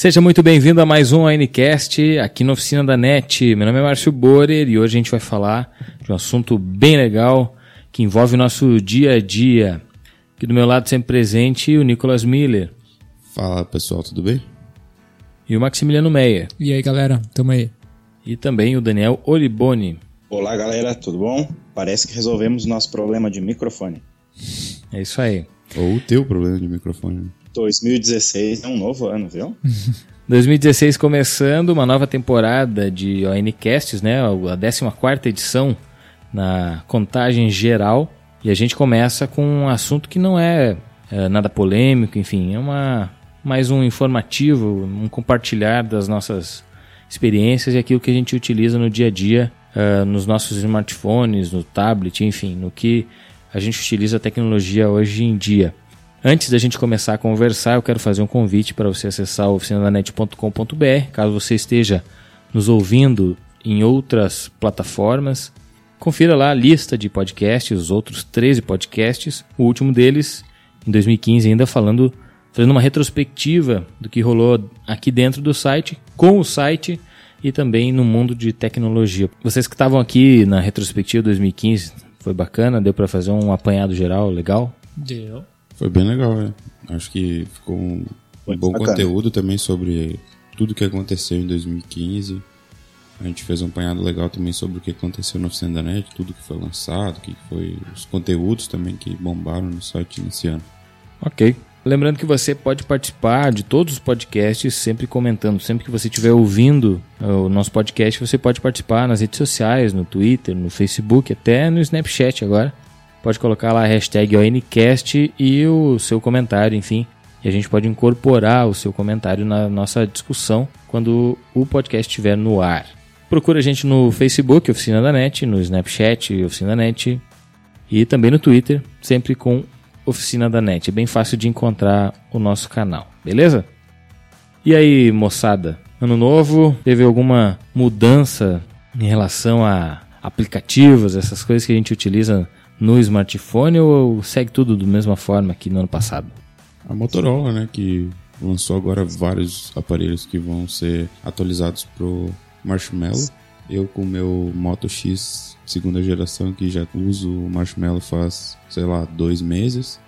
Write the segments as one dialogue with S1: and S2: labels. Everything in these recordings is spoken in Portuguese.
S1: Seja muito bem-vindo a mais um Anecast aqui na Oficina da NET. Meu nome é Márcio Borer e hoje a gente vai falar de um assunto bem legal que envolve o nosso dia a dia. Aqui do meu lado sempre presente o Nicolas Miller.
S2: Fala pessoal, tudo bem?
S1: E o Maximiliano Meyer.
S3: E aí galera, tamo aí.
S1: E também o Daniel Oliboni.
S4: Olá galera, tudo bom? Parece que resolvemos nosso problema de microfone.
S1: É isso aí.
S2: Ou o teu problema de microfone.
S4: 2016 é um novo ano, viu?
S1: 2016 começando uma nova temporada de ONCasts, né? A 14 edição na contagem geral. E a gente começa com um assunto que não é, é nada polêmico, enfim, é uma mais um informativo, um compartilhar das nossas experiências e aquilo que a gente utiliza no dia a dia, uh, nos nossos smartphones, no tablet, enfim, no que a gente utiliza a tecnologia hoje em dia. Antes da gente começar a conversar, eu quero fazer um convite para você acessar oficinadanet.com.br, caso você esteja nos ouvindo em outras plataformas. Confira lá a lista de podcasts, os outros 13 podcasts, o último deles em 2015 ainda falando, fazendo uma retrospectiva do que rolou aqui dentro do site, com o site e também no mundo de tecnologia. Vocês que estavam aqui na retrospectiva 2015, foi bacana, deu para fazer um apanhado geral legal?
S3: Deu.
S2: Foi bem legal, é. Acho que ficou um, um bom bacana. conteúdo também sobre tudo que aconteceu em 2015. A gente fez um apanhado legal também sobre o que aconteceu no Oficina da Net, tudo que foi lançado, que foi os conteúdos também que bombaram no site nesse ano.
S1: Ok. Lembrando que você pode participar de todos os podcasts sempre comentando. Sempre que você estiver ouvindo o nosso podcast, você pode participar nas redes sociais, no Twitter, no Facebook, até no Snapchat agora pode colocar lá a hashtag ONCast e o seu comentário, enfim. E a gente pode incorporar o seu comentário na nossa discussão quando o podcast estiver no ar. Procura a gente no Facebook, Oficina da NET, no Snapchat, Oficina da NET, e também no Twitter, sempre com Oficina da NET. É bem fácil de encontrar o nosso canal, beleza? E aí, moçada? Ano novo, teve alguma mudança em relação a aplicativos, essas coisas que a gente utiliza no smartphone ou segue tudo da mesma forma que no ano passado?
S2: A Motorola, né, que lançou agora vários aparelhos que vão ser atualizados pro Marshmallow. Eu com o meu Moto X segunda geração que já uso o Marshmallow faz, sei lá, dois meses.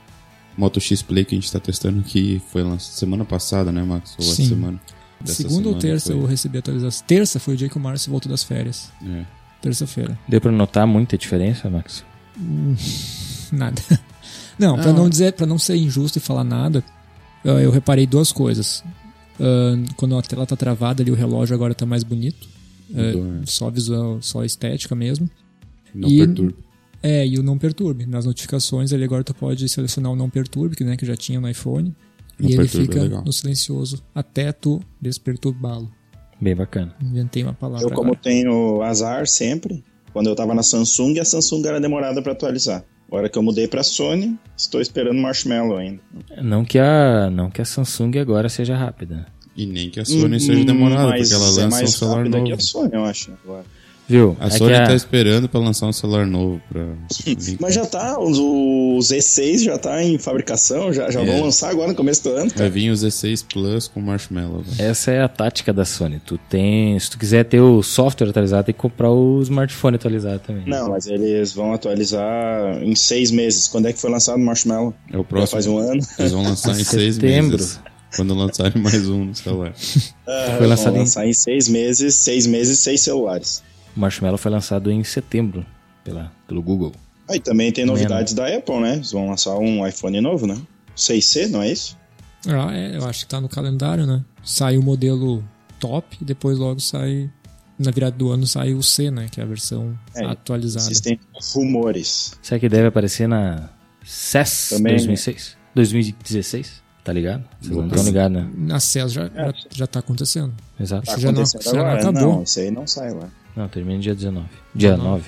S2: Moto X Play que a gente está testando aqui foi lançado semana passada, né, Max?
S3: Ou Sim. semana. Segunda semana ou terça foi... eu recebi a atualização. Terça foi o dia que o Márcio voltou das férias. É. Terça-feira.
S1: Deu para notar muita diferença, Max?
S3: Nada. Não, para não dizer, para não ser injusto e falar nada, eu reparei duas coisas. quando a tela tá travada ali, o relógio agora tá mais bonito. Uh, só visual, só estética mesmo.
S2: Não e, perturbe.
S3: É, e o não perturbe. Nas notificações ali agora tu pode selecionar o não perturbe, que, né, que já tinha no iPhone. Não e ele é fica é no silencioso até tu desperturbá-lo.
S1: Bem bacana.
S3: Inventei uma palavra.
S4: Eu, como agora. tenho azar sempre, quando eu tava na Samsung, a Samsung era demorada para atualizar. Agora que eu mudei para Sony, estou esperando Marshmallow ainda.
S1: Não que a não que a Samsung agora seja rápida.
S2: E nem que a Sony hum, seja demorada, porque ela lança é mais um celular novo. Que
S4: a Sony, eu acho, agora.
S1: Viu?
S2: A é Sony a... tá esperando para lançar um celular novo pra.
S4: Mas já tá, o Z6 já tá em fabricação, já, já é. vão lançar agora no começo do ano.
S2: Vai vir o Z6 Plus com Marshmallow.
S1: Essa é a tática da Sony. Tu tem, se tu quiser ter o software atualizado, tem que comprar o smartphone atualizado também.
S4: Não, mas eles vão atualizar em seis meses. Quando é que foi lançado o Marshmallow?
S2: É o próximo. Já
S4: faz um ano.
S2: Eles vão lançar em seis meses. Quando lançarem mais um no celular.
S4: Uh, foi lançado vão lançar em... em seis meses, seis meses, seis celulares.
S1: O Marshmallow foi lançado em setembro pela, pelo Google.
S4: Aí ah, também tem novidades da Apple, né? Eles vão lançar um iPhone novo, né? 6C, não é isso?
S3: Ah, é, eu acho que tá no calendário, né? Sai o modelo top e depois logo sai. Na virada do ano sai o C, né? Que é a versão é, atualizada.
S4: Existem rumores.
S1: Será que deve aparecer na CES também, 2006? Né? 2016? Tá ligado? Vocês não estão ligados, né?
S3: Na CES já, é. já, já tá acontecendo.
S1: Exato.
S4: Tá já, não, já não acabou. Não, isso aí não sai lá.
S1: Não, termina dia 19. Dia 9.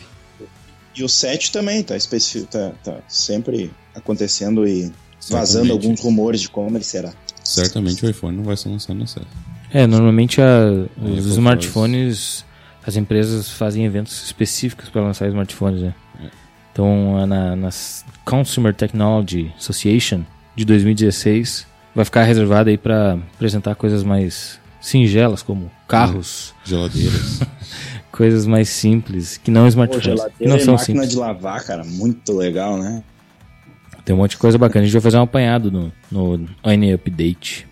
S4: E o 7 também tá, especific... tá, tá sempre acontecendo e vazando alguns rumores de como ele será.
S2: Certamente o iPhone não vai ser lançado no 7.
S1: É, normalmente a, os smartphones, as empresas fazem eventos específicos para lançar smartphones, né? É. Então, na, na Consumer Technology Association de 2016, vai ficar reservada aí para apresentar coisas mais singelas, como carros,
S2: Geladeiras.
S1: coisas mais simples, que não
S4: Pô,
S1: smartphones, que
S4: geladeira
S1: não são
S4: máquina
S1: simples.
S4: de lavar, cara, muito legal, né?
S1: Tem um monte de coisa bacana. A gente vai fazer um apanhado no, no ON Update.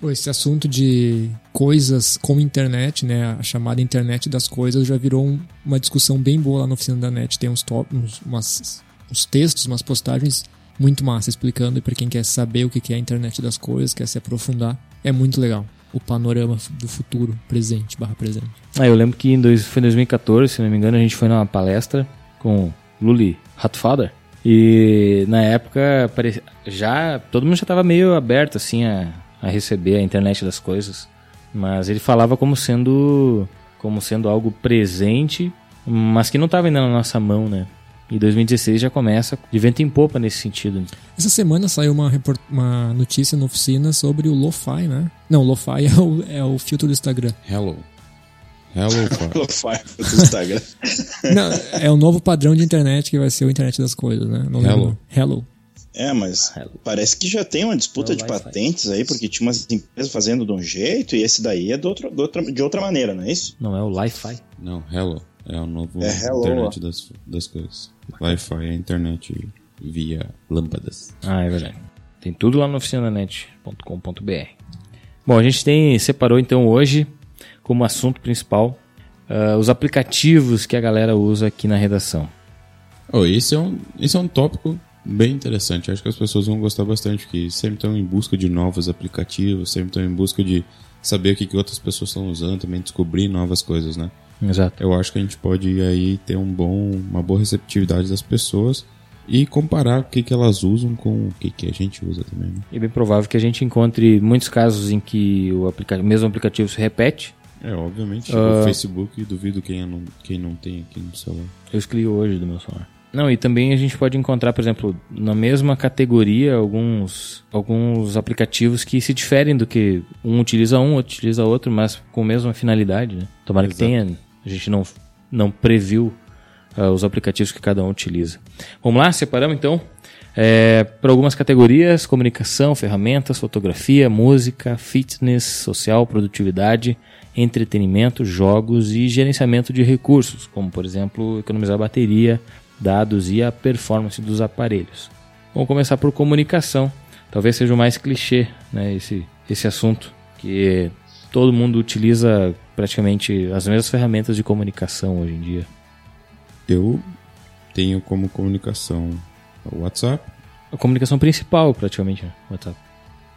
S3: Pô, Esse assunto de coisas com internet, né? A chamada internet das coisas já virou um- uma discussão bem boa lá na oficina da net. Tem uns, top, uns, umas- uns textos, umas postagens muito massa explicando. E pra quem quer saber o que é a internet das coisas, quer se aprofundar, é muito legal. O panorama do futuro, presente, barra presente.
S1: Ah, eu lembro que em dois, foi em 2014, se não me engano, a gente foi numa palestra com Luli Hatfather. E na época já todo mundo já estava meio aberto assim a, a receber a internet das coisas, mas ele falava como sendo como sendo algo presente, mas que não estava ainda na nossa mão, né? E 2016 já começa de vento em popa nesse sentido.
S3: Essa semana saiu uma, report- uma notícia na oficina sobre o Lo-Fi, né? Não, o Lo-Fi é o, é o filtro do Instagram.
S2: Hello. Hello,
S4: Instagram.
S3: Não, é o novo padrão de internet que vai ser o internet das coisas, né? Não lembro.
S2: Hello.
S3: Hello.
S4: É, mas
S1: Hello.
S4: parece que já tem uma disputa
S1: É
S4: de patentes aí, porque tinha umas empresas fazendo de um jeito e esse daí é de outra, de outra, de outra maneira, não é isso?
S1: Não é o Li-Fi.
S2: Não, Hello. É o novo
S4: É Hello,
S2: internet das, das coisas. Wi-Fi é a internet via lâmpadas.
S1: Ah, é verdade. Tem tudo lá no oficinanet.com.br. Bom, a gente tem separou então hoje como assunto principal ah, os aplicativos que a galera usa aqui na redação.
S2: Oh, esse, é um, esse é um tópico bem interessante. Acho que as pessoas vão gostar bastante, que sempre estão em busca de novos aplicativos, sempre estão em busca de saber o que, que outras pessoas estão usando, também descobrir novas coisas, né?
S1: Exato.
S2: Eu acho que a gente pode aí ter um bom, uma boa receptividade das pessoas e comparar o que, que elas usam com o que, que a gente usa também, né?
S1: É bem provável que a gente encontre muitos casos em que o aplica mesmo aplicativo se repete.
S2: É, obviamente,
S1: Ah.
S2: o Facebook, duvido quem não, quem não tem aqui no celular.
S1: Eu escolhi hoje do meu celular. Não, e também a gente pode encontrar, por exemplo, na mesma categoria, alguns, alguns aplicativos que se diferem do que um utiliza um, outro utiliza outro, mas com a mesma finalidade, né? Tomara que
S2: Exato.
S1: tenha. A gente não, não previu ah, os aplicativos que cada um utiliza. Vamos lá, separamos então. É, para algumas categorias: comunicação, ferramentas, fotografia, música, fitness, social, produtividade, entretenimento, jogos e gerenciamento de recursos, como por exemplo economizar bateria, dados e a performance dos aparelhos. Vamos começar por comunicação. Talvez seja o mais clichê, né, esse, esse assunto, que todo mundo utiliza praticamente as mesmas ferramentas de comunicação hoje em dia.
S2: Eu tenho como comunicação o WhatsApp.
S1: A comunicação principal, praticamente, né? WhatsApp.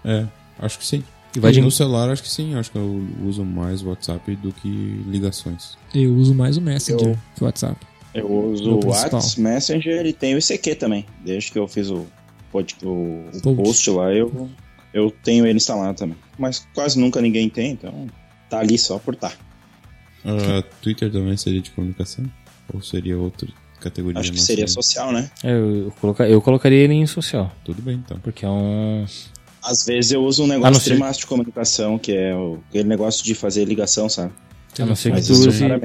S2: É, acho que sim.
S1: E vai de-
S2: no celular, acho que sim. Acho que eu uso mais o WhatsApp do que ligações.
S3: Eu uso mais o Messenger
S4: Eu-
S3: que o WhatsApp.
S4: Eu uso o. WhatsApp, Messenger e tenho o ICQ também. Desde que eu fiz o, pod- o, o
S3: Post.
S4: post lá, eu, eu tenho ele instalado também. Mas quase nunca ninguém tem, então tá ali só por tá.
S2: Ah, Twitter também seria de comunicação? Ou seria outra categoria?
S4: Acho que
S2: nossa?
S4: seria social, né?
S1: É, Eu, eu, coloca- eu colocaria ele em social,
S2: Tudo bem, então.
S1: porque é um.
S4: Às vezes eu uso um
S1: A não
S4: negócio
S1: ser-
S4: de comunicação, que é o, aquele negócio de fazer ligação, sabe?
S1: A não ser que tu use. não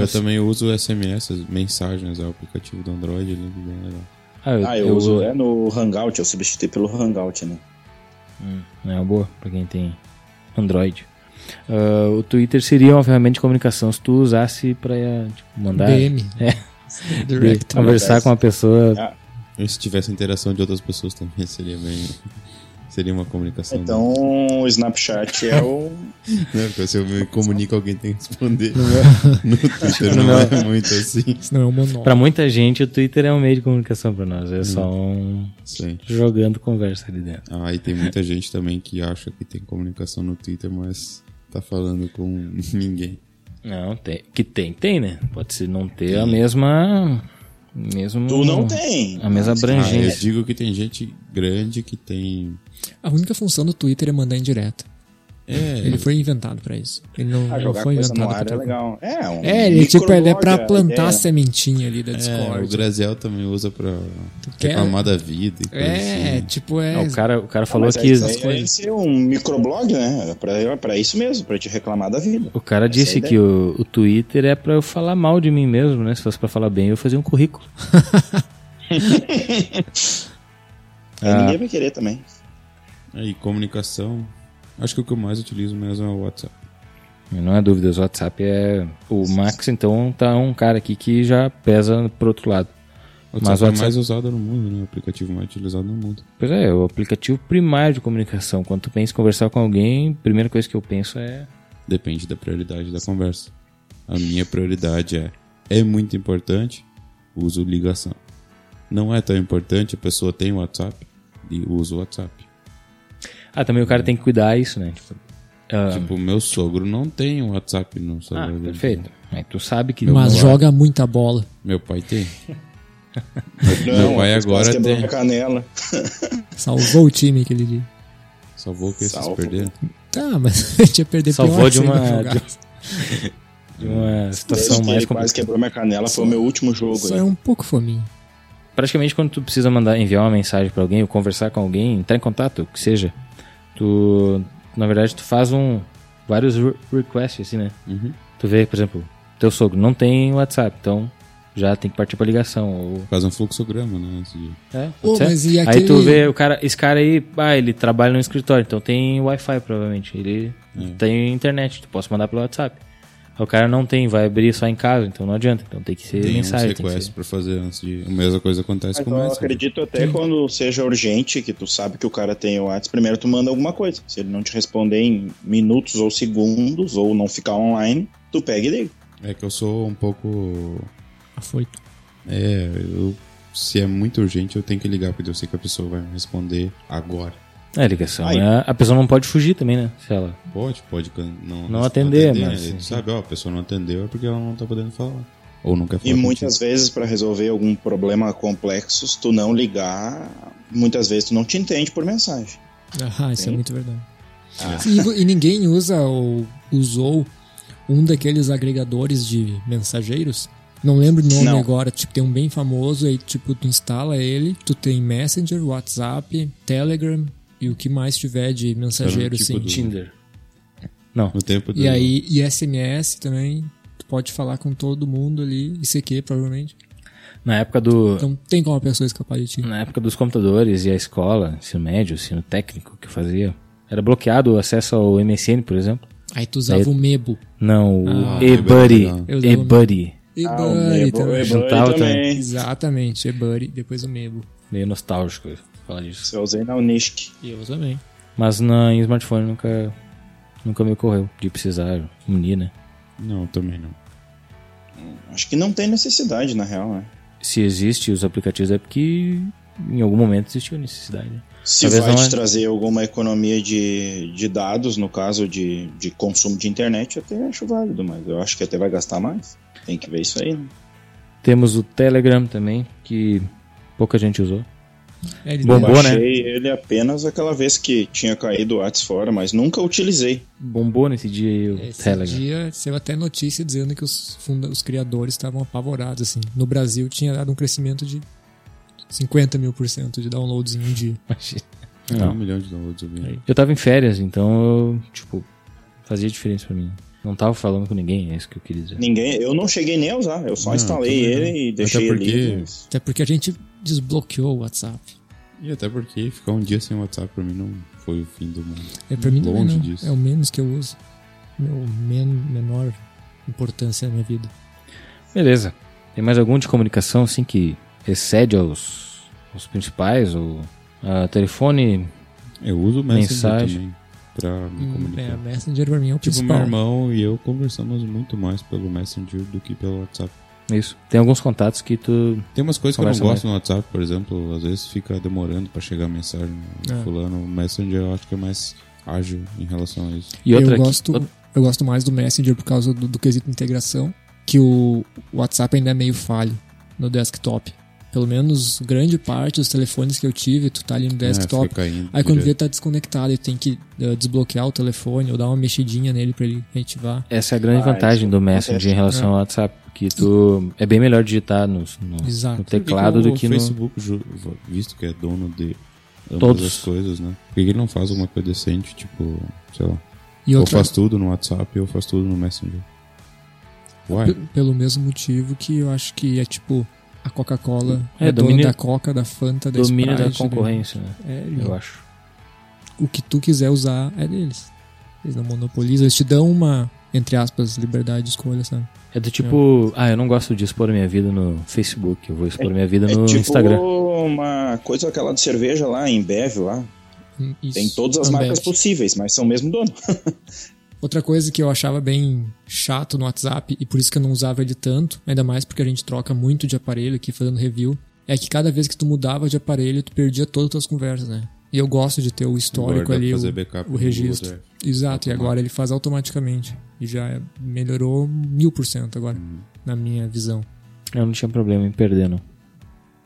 S2: Eu
S1: ser-
S2: também uso SMS, as mensagens, é o aplicativo do Android, ele é bem legal.
S1: Ah, eu,
S4: Ah, eu,
S1: eu
S4: uso é no Hangout, eu substituí pelo Hangout, né?
S1: Hum, é uma boa pra quem tem Android. Ah, o Twitter seria uma ferramenta de comunicação se tu usasse pra tipo, mandar.
S3: DM.
S1: É.
S3: Direct.
S1: de conversar com uma pessoa.
S4: Ah,
S2: E se tivesse interação de outras pessoas também, seria bem. Seria uma comunicação.
S4: então o Snapchat é o.
S2: Porque se eu me comunico, alguém tem que responder. No Twitter não
S1: meu-
S2: é muito assim.
S3: Isso não é um monólogo.
S1: Pra muita gente, o Twitter é um meio de comunicação pra nós. É só um.
S2: Sim.
S1: jogando conversa ali dentro.
S2: Ah, e tem muita gente também que acha que tem comunicação no Twitter, mas tá falando com ninguém.
S1: Não, tem. Que tem, tem, né? Pode ser não ter a mesma. Mesmo,
S4: Tu não tem.
S1: A mesma
S2: Ah, eu
S1: abrangência.
S2: digo que tem gente grande que tem.
S3: A única função do Twitter é mandar indireta.
S2: É,
S3: Ele foi inventado pra isso. Ele não,
S4: Ah,
S3: não foi inventado pra
S4: ar é
S3: outra
S4: legal. É, um.
S3: É, ele, tipo, ele é pra
S4: a
S3: plantar a
S4: ideia.
S3: sementinha ali da
S2: é, o
S3: Discord.
S2: Graziel também usa pra
S3: quer-
S2: reclamar da vida e coisa
S3: é,
S2: assim.
S3: tipo, é.
S1: Ah, o, cara, o cara falou
S4: Mas
S1: que.
S4: isso é ser um microblog, né? É pra, é pra isso mesmo, pra te reclamar da vida.
S1: O cara
S4: Essa é
S1: disse que o, o Twitter é pra eu falar mal de mim mesmo, né? Se fosse pra falar bem, eu fazia um currículo.
S4: Aí
S1: Ah.
S4: ninguém vai querer também.
S2: Aí, comunicação. Acho que o que eu mais utilizo mesmo é o WhatsApp.
S1: Não há dúvidas, o WhatsApp é. O Max, então, tá um cara aqui que já pesa pro outro lado.
S2: O
S1: Mas
S2: WhatsApp
S1: o
S2: é
S1: WhatsApp-
S2: mais usado no mundo, né? O aplicativo mais utilizado no mundo.
S1: Pois é, o aplicativo primário de comunicação. Quando tu pensa em conversar com alguém, a primeira coisa que eu penso é.
S2: Depende da prioridade da conversa. A minha prioridade é: é muito importante, uso ligação. Não é tão importante, a pessoa tem o WhatsApp e usa o WhatsApp.
S1: Ah, também o cara tem que cuidar isso, né? Tipo, ah,
S2: Tipo, meu sogro não tem o WhatsApp no
S1: ah,
S2: celular dele.
S1: perfeito. Aí tu sabe que.
S3: Mas
S1: Não-
S3: joga muita bola.
S2: Meu pai tem.
S4: Não,
S2: meu pai
S4: quase
S2: agora
S4: quebrou
S2: tem.
S4: minha canela.
S3: Salvou o time aquele dia.
S2: Salvou o que vocês
S4: Salvo.
S2: perderam?
S3: Tá, mas a gente ia perder
S1: Salvou
S3: pior
S1: de
S3: se
S1: uma-
S3: jogar.
S1: de- de uma situação
S4: Desde que
S1: mais
S4: ele quase
S1: complicada.
S4: quebrou minha canela, foi o meu último jogo.
S3: Só
S4: aí.
S3: é um pouco fominho.
S1: Praticamente quando tu precisa mandar enviar uma mensagem pra alguém ou conversar com alguém, entrar em contato, o que seja, tu na verdade tu faz um vários re- requests assim, né?
S2: Uhum.
S1: Tu vê, por exemplo, teu sogro não tem WhatsApp, então já tem que partir pra ligação ou
S2: Faz um fluxograma, né? de-
S1: é,
S3: Ô,
S1: pode ser?
S3: mas e
S1: Aí
S3: aquele-
S1: tu vê o cara, esse cara aí, ah, ele trabalha no escritório, então tem Wi-Fi provavelmente, ele tem internet, tu posso mandar pelo WhatsApp. O cara não tem, vai abrir só em casa, então não adianta, então tem que ser
S2: Tem
S1: mensagem, tem que ser.
S2: pra fazer antes de. A mesma coisa acontece
S4: Mas
S2: com o
S4: eu
S2: Messenger.
S4: acredito até quando seja urgente, que tu sabe que o cara tem o WhatsApp, primeiro tu manda alguma coisa. Se ele não te responder em minutos ou segundos, ou não ficar online, tu pega e liga.
S2: É que eu sou um pouco.
S3: Afoito.
S2: É, eu. Se é muito urgente, eu tenho que ligar, porque eu sei que a pessoa vai me responder agora.
S1: É, ligação.
S4: Aí.
S1: é- a pessoa não pode fugir também, né? Se ela
S2: Pode, pode can- não,
S1: Não atender,
S2: né?
S1: mas-
S2: Tu sabe, ó, a pessoa não atendeu é porque ela não tá podendo falar. Ou não quer falar.
S4: E muitas
S2: contigo.
S4: vezes, pra resolver algum problema complexo, se tu não ligar, muitas vezes tu não te entende por mensagem.
S3: Ah, isso é muito verdade.
S4: Ah.
S3: E, e ninguém usa ou usou um daqueles agregadores de mensageiros. Não lembro o nome
S4: Não.
S3: agora, tipo, tem um bem famoso, aí tipo, tu instala ele, tu tem Messenger, WhatsApp, Telegram e o que mais tiver de mensageiro,
S2: um tipo
S3: assim.
S2: do-
S1: Tinder. Não.
S2: No tempo do.
S3: E aí, e SMS também, tu pode falar com todo mundo ali, ICQ provavelmente.
S1: Na época do.
S3: Então tem como a pessoa escapar de ti.
S1: Na época dos computadores e a escola, ensino médio, ensino técnico que eu fazia, era bloqueado o acesso ao MSN, por exemplo.
S3: Aí tu usava
S1: Aí-
S3: o Mebo.
S1: Não,
S3: Ah,
S1: o eBuddy.
S2: legal.
S3: Eu usava o
S1: eBuddy.
S3: E
S4: Ah, o
S3: Buddy
S4: Mebo-
S3: também.
S4: o Mebo
S1: Juntava
S4: também.
S3: Exatamente, e-Buddy, depois o Mebo.
S1: Meio nostálgico falar disso.
S4: Isso eu usei na Unisk.
S3: E eu também.
S1: Mas na, em smartphone nunca, nunca me ocorreu de precisar unir, né?
S2: Não, também não.
S4: Acho que não tem necessidade, na real, né?
S1: Se existe os aplicativos é porque em algum momento existiu necessidade. né?
S4: Se
S1: Talvez
S4: vai te
S1: é-
S4: trazer alguma economia de, de dados, no caso de, de consumo de internet, eu até acho válido, mas eu acho que até vai gastar mais. Tem que ver isso aí, né?
S1: Temos o Telegram também, que pouca gente usou.
S3: É, ele
S1: Bombou,
S4: eu
S1: né?
S4: ele apenas aquela vez que tinha caído o WhatsApp fora, mas nunca utilizei.
S1: Bombou nesse dia aí o
S3: Esse
S1: Telegram.
S3: dia saiu até notícia dizendo que os, funda os criadores estavam apavorados, assim. No Brasil tinha dado um crescimento de 50 mil por cento de downloads em um dia.
S2: Um
S1: Não.
S2: milhão de downloads eu vi.
S1: Eu tava em férias, então eu, tipo, fazia diferença pra mim. Não tava falando com ninguém, é isso que eu queria dizer.
S4: Ninguém, eu não cheguei nem a usar, eu só
S2: Não,
S4: instalei ele e
S2: Até
S4: deixei
S2: porque-
S4: ali. mas-
S3: Até porque a gente desbloqueou o WhatsApp.
S2: E até porque ficar um dia sem WhatsApp pra mim não foi o fim do mundo.
S3: É pra mim também
S2: Longe
S3: não.
S2: disso.
S3: É o menos que eu uso. Meu men menor importância na minha vida.
S1: Beleza. Tem mais algum de comunicação, assim, que excede aos, aos principais? Ou ah, telefone?
S2: Eu uso o Messenger
S1: Mensagem.
S2: também pra me
S3: Hum,
S2: comunicar.
S3: É, Messenger pra mim é o
S2: Tipo, meu
S3: principal.
S2: irmão e eu conversamos muito mais pelo Messenger do que pelo WhatsApp.
S1: Isso. Tem alguns contatos que tu...
S2: Tem umas coisas que eu não gosto no WhatsApp, por exemplo, às vezes fica demorando pra chegar a mensagem
S3: É.
S2: fulano. O Messenger eu acho que é mais ágil em relação a isso.
S1: E outra
S3: eu,
S1: que-
S3: gosto, eu gosto mais do Messenger por causa do, do quesito integração, que o WhatsApp ainda é meio falho no desktop. Pelo menos grande parte dos telefones que eu tive, tu tá ali no
S2: É,
S3: desktop.
S2: caindo
S3: Aí quando vê
S2: direto.
S3: tá desconectado e tem que eh, desbloquear o telefone ou dar uma mexidinha nele pra ele reativar.
S1: Essa é a grande
S4: Ah,
S1: vantagem do Messenger
S4: acontece.
S1: em relação ao WhatsApp. Que tu... É bem melhor digitar no, no, no teclado do que
S2: o
S1: no...
S2: Facebook, visto que é dono de ambas
S1: Todos.
S2: as coisas, né? Por que ele não faz alguma coisa decente, tipo, sei lá,
S3: E
S2: ou
S3: outra,
S2: faz tudo no WhatsApp ou faz tudo no Messenger? Uai,
S3: p- pelo mesmo motivo que eu acho que é tipo a Coca-Cola
S1: É,
S3: é, dona
S1: domínio-
S3: da Coca, da Fanta, da
S1: Domínio da
S3: Sprite, né?
S1: concorrência, né?
S3: É,
S1: Eu acho.
S3: o que tu quiser usar é deles. Eles não monopolizam, eles te dão uma, entre aspas, liberdade de escolha, sabe?
S1: É do tipo, ah, eu não gosto de expor minha vida no Facebook, eu vou expor minha vida
S4: É
S1: no
S4: tipo
S1: Instagram.
S4: uma coisa aquela de cerveja lá, em Bev lá.
S3: Isso,
S4: Tem todas as marcas possíveis, mas são o mesmo dono.
S3: Outra coisa que eu achava bem chato no WhatsApp, e por isso que eu não usava ele tanto, ainda mais porque a gente troca muito de aparelho aqui fazendo review, é que cada vez que tu mudava de aparelho, tu perdia todas as tuas conversas, né? E eu gosto de ter o histórico
S2: dá
S3: ali, o, o registro.
S2: Google
S3: Exato, e agora ele faz automaticamente. E já melhorou mil por cento agora,
S2: Hum.
S3: na minha visão.
S1: Eu não tinha problema em perder, não.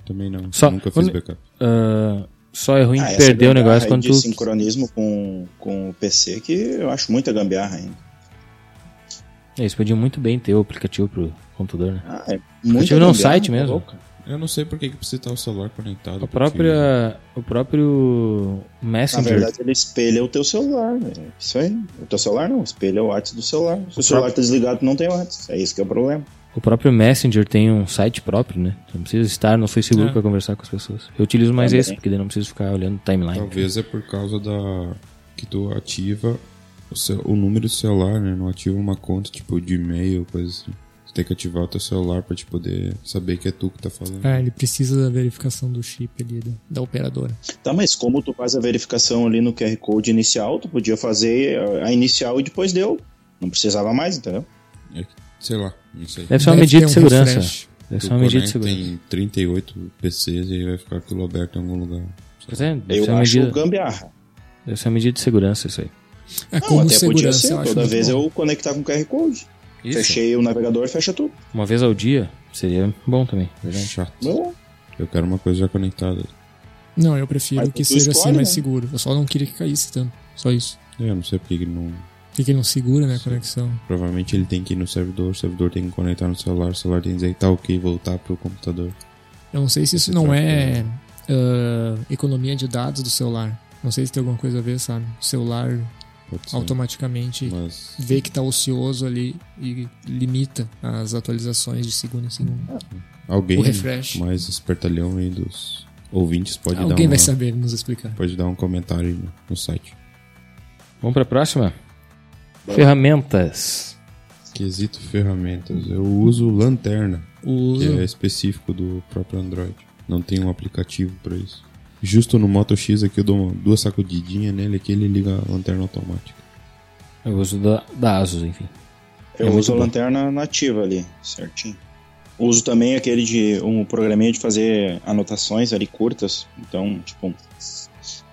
S2: Também não.
S1: Só-
S2: Nunca fiz backup.
S1: Ah, só é ruim
S4: Ah,
S1: perder o negócio quando
S4: de
S1: tu.
S4: sincronismo com, com o PC, que eu acho muita gambiarra ainda.
S1: Eles podiam muito bem ter o aplicativo pro computador, né?
S4: Ah, é muita
S1: Aplicativo não, site
S4: tá
S1: mesmo.
S4: louco.
S2: Eu não sei por que que precisa estar o celular conectado.
S1: O próprio, o próprio
S4: Na
S1: Messenger.
S4: verdade, ele espelha o teu celular. né? Isso aí. O teu celular não, espelha o WhatsApp do celular. Se o, celular tá desligado, tu não tem WhatsApp. É isso que é o problema.
S1: O próprio Messenger tem um site próprio, né? Você não precisa estar no Facebook
S3: É.
S1: pra conversar com as pessoas. Eu utilizo mais
S4: Também.
S1: esse, porque daí não preciso ficar olhando timeline.
S2: Talvez é por causa da. que tu ativa o, seu, o número do celular, né? Não ativa uma conta tipo de e-mail, coisa assim. Tem que ativar o teu celular pra te poder saber que é tu que tá falando.
S3: É, ele precisa da verificação do chip ali, da, da operadora.
S4: Tá, mas como tu faz a verificação ali no QR Code inicial, tu podia fazer a inicial e depois deu. Não precisava mais, entendeu?
S2: É sei lá, não sei.
S1: Deve ser uma medida de
S3: um
S1: segurança.
S3: refresh.
S1: Deve ser uma medida de segurança.
S2: em 38 PCs e aí vai ficar aquilo aberto em algum lugar.
S1: Pois é, deve
S4: Eu
S1: ser, uma
S4: acho
S1: medida,
S4: gambiarra.
S1: deve ser uma medida de segurança isso aí.
S3: É,
S4: Não,
S3: como
S4: até podia
S3: segurança,
S4: ser.
S3: eu acho
S4: Toda vez
S3: bom.
S4: eu conectar com QR Code.
S1: Isso.
S4: Fechei o navegador e fecha tudo.
S1: Uma vez ao dia seria bom também, verdade.
S2: Chato.
S4: Não,
S2: Eu quero uma coisa já conectada.
S3: Não, eu prefiro
S4: Mas
S3: que seja
S4: escolhe,
S3: assim mais
S4: né?
S3: seguro. Eu só não queria que caísse tanto. Só isso.
S2: Eu não sei porque que não.
S3: Por que ele não segura, né, a conexão?
S2: Provavelmente ele tem que ir no servidor, o servidor tem que conectar no celular, o celular tem que dizer tá ok, voltar pro computador.
S3: Eu não sei se isso não é ah, economia de dados do celular. Não sei se tem alguma coisa a ver, sabe? O celular. Automaticamente
S2: Mas
S3: vê que tá ocioso ali e limita as atualizações de segundo em segundo.
S2: alguém
S3: O refresh.
S2: mais espertalhão aí dos ouvintes pode dar
S3: Alguém vai saber nos explicar.
S2: pode dar um comentário aí no, site.
S1: Vamos pra próxima? Ferramentas.
S2: Quesito ferramentas. Eu uso Lanterna,
S3: O
S2: que é específico do próprio Android. Não tem um aplicativo pra isso. Justo no Moto X aqui eu dou duas sacudidinhas nele que ele liga a lanterna automática.
S1: Eu uso da, da Asus, enfim.
S4: eu
S1: É
S4: uso a
S1: bom.
S4: lanterna nativa ali, certinho. Uso também aquele de um programinha de fazer anotações ali curtas. Então, tipo,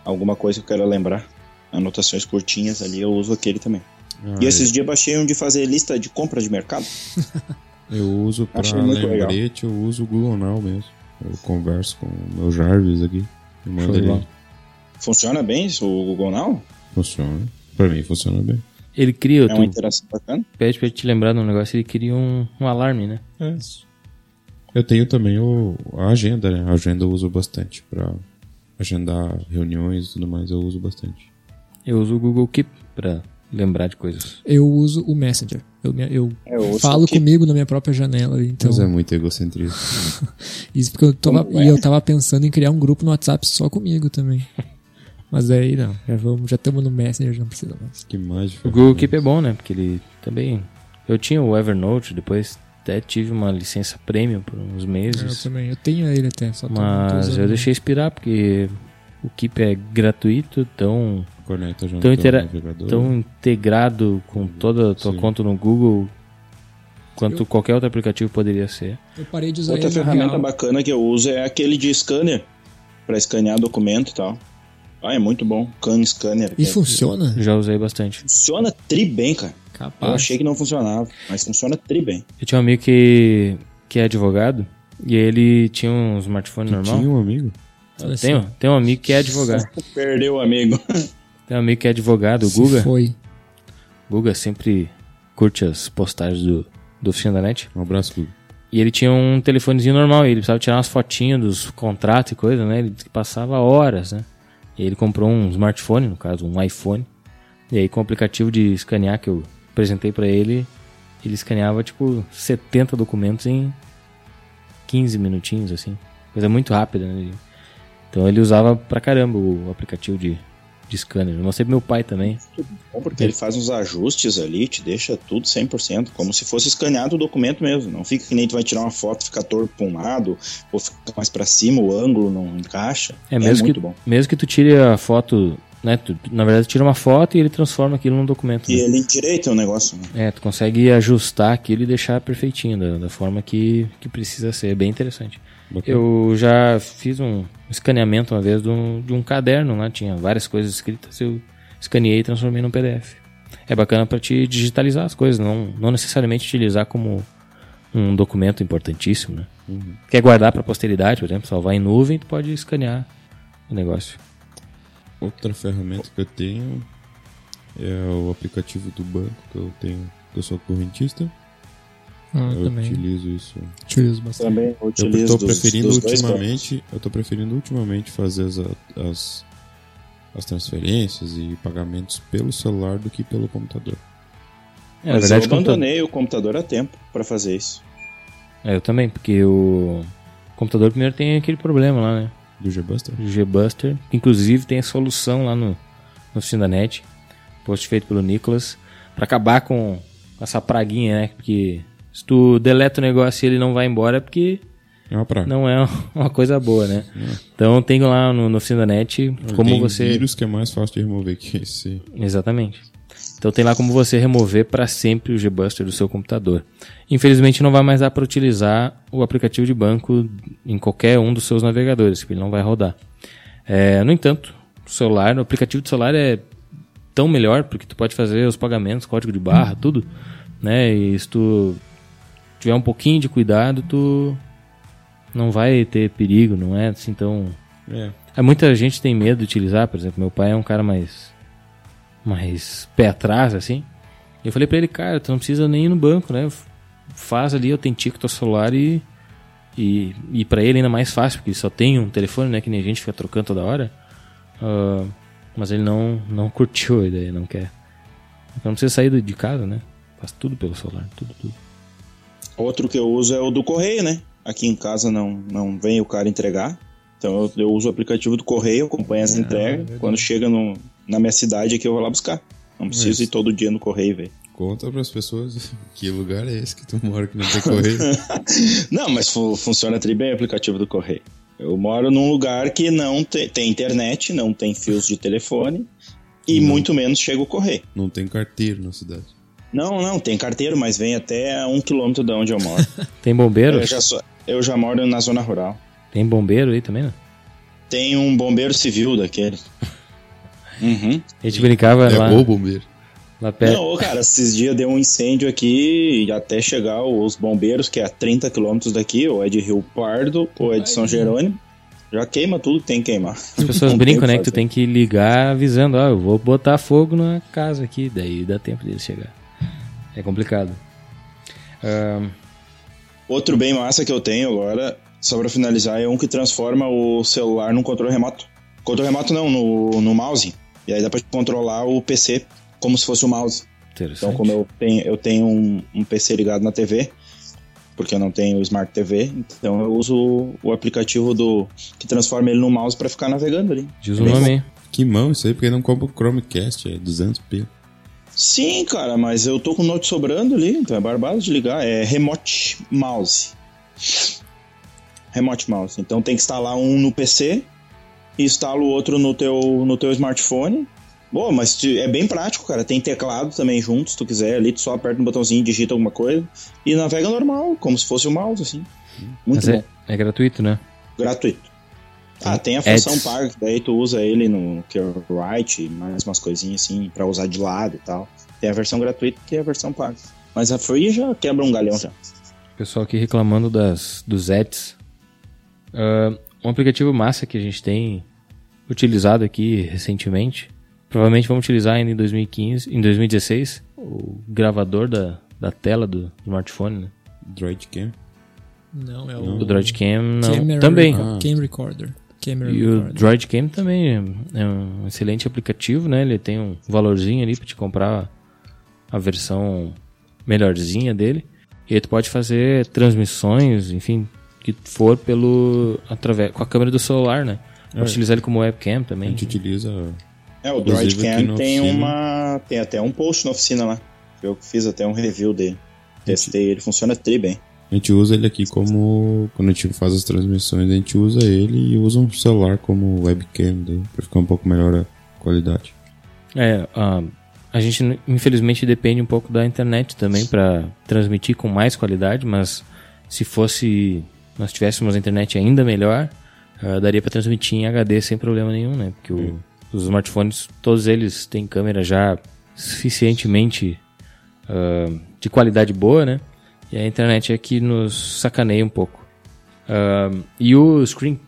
S4: alguma coisa que eu quero lembrar. Anotações curtinhas ali, eu uso aquele também.
S2: Ah,
S4: E esses dias baixei um de fazer lista de compra de mercado.
S2: Eu uso pra
S4: Achei muito legal.
S2: lembrete, eu uso o Google Now mesmo. Eu converso com o meu Jarvis aqui.
S1: De
S2: ele.
S4: Funciona bem isso, o Google Now?
S2: Funciona. Pra mim funciona bem.
S1: Ele cria,
S4: É
S1: tu
S4: uma interação bacana.
S1: pede pra te lembrar de um negócio, ele cria um, um alarme, né?
S2: É. Eu tenho também o, a agenda, né? A agenda eu uso bastante pra agendar reuniões e tudo mais, eu uso bastante.
S1: Eu uso o Google Keep pra lembrar de coisas.
S3: Eu uso o Messenger. Eu, eu
S4: É, eu
S3: falo comigo na minha própria janela. Então,
S2: Mas é muito egocentrismo.
S3: isso porque eu tava,
S4: é?
S3: e eu tava pensando em criar um grupo no WhatsApp só comigo também. Mas aí não, já vamos, já estamos no Messenger, não precisa mais.
S2: que de
S1: O Google Keep é bom, né? Porque ele também. Eu tinha o Evernote, depois até tive uma licença premium por uns
S3: Eu
S1: meses.
S3: também, eu tenho ele até, só
S1: Mas eu deixei expirar porque o Keep é gratuito, tão,
S2: Conecta já no
S1: tão,
S2: navegador.
S1: tão integrado com toda a tua
S2: Sim.
S1: conta no Google quanto
S3: Eu-
S1: qualquer outro aplicativo poderia ser.
S3: Eu parei de usar
S4: Outra ferramenta
S3: real.
S4: bacana que eu uso é aquele de scanner. Pra escanear documento e tal. Ah, é muito bom. Can Scanner.
S3: E
S4: É-
S3: funciona?
S1: Já usei bastante.
S4: Funciona tri bem, cara. Eu
S3: Capaz.
S4: achei que não funcionava, mas funciona tri bem.
S1: Eu tinha um amigo que, que é advogado e ele tinha um smartphone normal.
S2: Tinha um amigo?
S1: Eu tenho, tem um amigo que é advogado.
S4: Perdeu o amigo.
S1: Tem um amigo que é advogado, o
S3: Se
S1: Guga.
S3: Foi.
S1: Guga sempre curte as postagens do, do Oficina da Net.
S2: Um abraço, Google.
S1: E ele tinha um telefonezinho normal, e ele precisava tirar umas fotinhas dos contratos e coisa, né? Ele disse que passava horas, né? E ele comprou um smartphone, no caso, um iPhone. E aí com o aplicativo de escanear que eu apresentei pra ele, ele escaneava tipo 70 documentos em 15 minutinhos, assim. Coisa muito rápida, né? Então ele usava pra caramba o aplicativo de, de scanner. Eu mostrei pro meu pai também.
S4: Bom, porque ele faz uns ajustes ali, te deixa tudo 100%, como se fosse escaneado o documento mesmo. Não fica que nem tu vai tirar uma foto, fica torto pra um lado, ou fica mais pra cima, o ângulo não encaixa.
S1: É, mesmo,
S4: muito
S1: que,
S4: bom.
S1: mesmo que tu tire a foto, né? Tu, na verdade, tira uma foto e ele transforma aquilo num documento.
S4: E
S1: né?
S4: ele endireita o negócio, né?
S1: É, tu consegue ajustar aquilo e deixar perfeitinho, da, da forma que, que precisa ser. É bem interessante.
S2: Bacana.
S1: Eu já fiz um escaneamento uma vez de um, de um caderno lá, tinha várias coisas escritas, eu escaneei e transformei num PDF. É bacana para te digitalizar as coisas, não, não necessariamente utilizar como um documento importantíssimo, né? Quer guardar para posteridade, por exemplo, salvar em nuvem, tu pode escanear o negócio.
S2: Outra ferramenta que eu tenho é o aplicativo do banco que eu tenho. que Eu sou correntista.
S3: Ah,
S2: eu
S3: também.
S2: utilizo isso.
S3: Utilizo bastante.
S4: Também
S2: Eu
S4: utilizo
S2: tô
S4: dos-
S2: preferindo
S4: dos
S2: ultimamente. Eu tô preferindo ultimamente fazer as, as, as transferências e pagamentos pelo celular do que pelo computador.
S1: É,
S4: Mas
S1: verdade,
S4: eu
S1: computador-
S4: abandonei o computador a tempo para fazer isso.
S1: É, eu também, porque o computador primeiro tem aquele problema lá, né?
S2: Do Gbuster?
S1: O Gbuster. Inclusive tem a solução lá no, no Oficina da Net, post feito pelo Nicolas, pra acabar com essa praguinha, né? Porque se tu deleta o negócio e ele não vai embora é porque
S2: É
S1: não é uma coisa boa, né? Então tem lá no, no Oficina da Net como
S2: Tem
S1: você...
S2: vírus que é mais fácil de remover que esse.
S1: Exatamente. Então tem lá como você remover para sempre o Gbuster do seu computador. Infelizmente não vai mais dar para utilizar o aplicativo de banco em qualquer um dos seus navegadores, porque ele não vai rodar. É, no entanto, o celular, o aplicativo do celular é tão melhor porque tu pode fazer os pagamentos, código de barra, tudo, né? E se tu tiver um pouquinho de cuidado, tu não vai ter perigo, não é assim tão
S2: É.
S1: Aí muita gente tem medo de utilizar, por exemplo, meu pai é um cara mais mais pé atrás assim. Eu falei pra ele, cara, tu não precisa nem ir no banco, né? Faz ali, autentica o teu celular e e, e para ele ainda mais fácil, porque ele só tem um telefone, né, que nem a gente fica trocando toda hora. Ah, mas ele não não curtiu a ideia, não quer. Então não precisa sair de casa, né? Faz tudo pelo celular, tudo, tudo.
S4: Outro que eu uso é o do correio, né? Aqui em casa não, não vem o cara entregar. Então eu, eu uso o aplicativo do correio, acompanho as entregas. Quando chega no, na minha cidade aqui eu vou lá buscar. Não preciso
S2: Isso.
S4: ir todo dia no correio, velho.
S2: Conta pras pessoas que lugar é esse que tu mora que não tem correio.
S4: Não, mas fu- funciona tri bem o aplicativo do correio. Eu moro num lugar que não te- tem internet, não tem fios de telefone e muito menos chega o correio.
S2: não tem carteiro na cidade.
S4: Não, não, tem carteiro, mas vem até um quilômetro de onde eu moro.
S1: Tem bombeiro?
S4: eu, já sou- eu já moro na zona rural.
S1: Tem bombeiro aí também, né?
S4: Tem um bombeiro civil daquele. Uhum.
S1: A gente brincava
S2: É
S1: lá,
S2: bom bombeiro.
S1: lá perto.
S4: Não, cara, esses dias deu um incêndio aqui e até chegar os bombeiros, que é a 30 quilômetros daqui, ou é de Rio Pardo, ou é de São Jerônimo. Já queima tudo que tem que queimar.
S1: As pessoas
S4: Não
S1: brincam, né?
S4: que
S1: tu tem que ligar avisando, ó, eu vou botar fogo na casa aqui, daí dá tempo dele chegar. É complicado. Ahn,
S4: Outro bem massa que eu tenho agora, só pra finalizar, é um que transforma o celular num controle remoto. Controle remoto não, no, no mouse. E aí dá pra controlar o PC como se fosse o mouse. Então, como eu tenho, eu tenho um, um PC ligado na TV, porque eu não tenho Smart TV, então eu uso o aplicativo do que transforma ele no mouse pra ficar navegando ali.
S1: Diz
S4: É
S1: o nome.
S2: Que mão isso aí, porque não compra o Chromecast, é 200p.
S4: Sim, cara, mas eu tô com o Note sobrando ali, então é barbado de ligar. É Remote Mouse. Remote Mouse. Então tem que instalar um no PC e instala o outro no teu, no teu smartphone. Boa, mas é bem prático, cara. Tem teclado também junto, se tu quiser ali, tu só aperta um botãozinho, digita alguma coisa e navega normal, como se fosse o mouse, assim. Muito
S1: Mas
S4: bom.
S1: é, é gratuito, né?
S4: Gratuito. Ah, tem a função
S1: Ads.
S4: que daí tu usa ele no Write, mais umas coisinhas assim, pra usar de lado e tal. Tem a versão gratuita que é a versão paga. Mas a Free já quebra um galhão já.
S1: Pessoal aqui reclamando das, dos ads. Ah, um aplicativo massa que a gente tem utilizado aqui recentemente. Provavelmente vamos utilizar ainda em 2015, em 2016, o gravador da, da tela do smartphone, né?
S2: Droidcam.
S3: Não, é
S1: O
S3: o
S1: Droidcam não,
S3: Camera
S1: também.
S3: Reco- Cam Recorder. Camera
S1: E o
S3: Recorder.
S1: Droidcam também é um excelente aplicativo, né? Ele tem um valorzinho ali para te comprar a versão melhorzinha dele. E aí tu pode fazer transmissões, enfim, que for pelo através com a câmera do celular, né? Pode
S2: É.
S1: utilizar ele como webcam
S2: A
S1: também.
S2: gente utiliza
S4: É, o Droidcam tem uma. Tem até um post na oficina lá. Eu fiz até um review dele. Testei, ele funciona tri bem.
S2: A gente usa ele aqui como. Quando a gente faz as transmissões, a gente usa ele e usa um celular como webcam daí, pra ficar um pouco melhor a qualidade.
S1: É, ah, a gente infelizmente depende um pouco da internet também para transmitir com mais qualidade, mas se fosse nós tivéssemos a internet ainda melhor, ah, daria para transmitir em HD sem problema nenhum, né? Porque o- os smartphones, todos eles têm câmera já suficientemente ah, de qualidade boa, né? E a internet é que nos sacaneia um pouco. Ah, e o screen,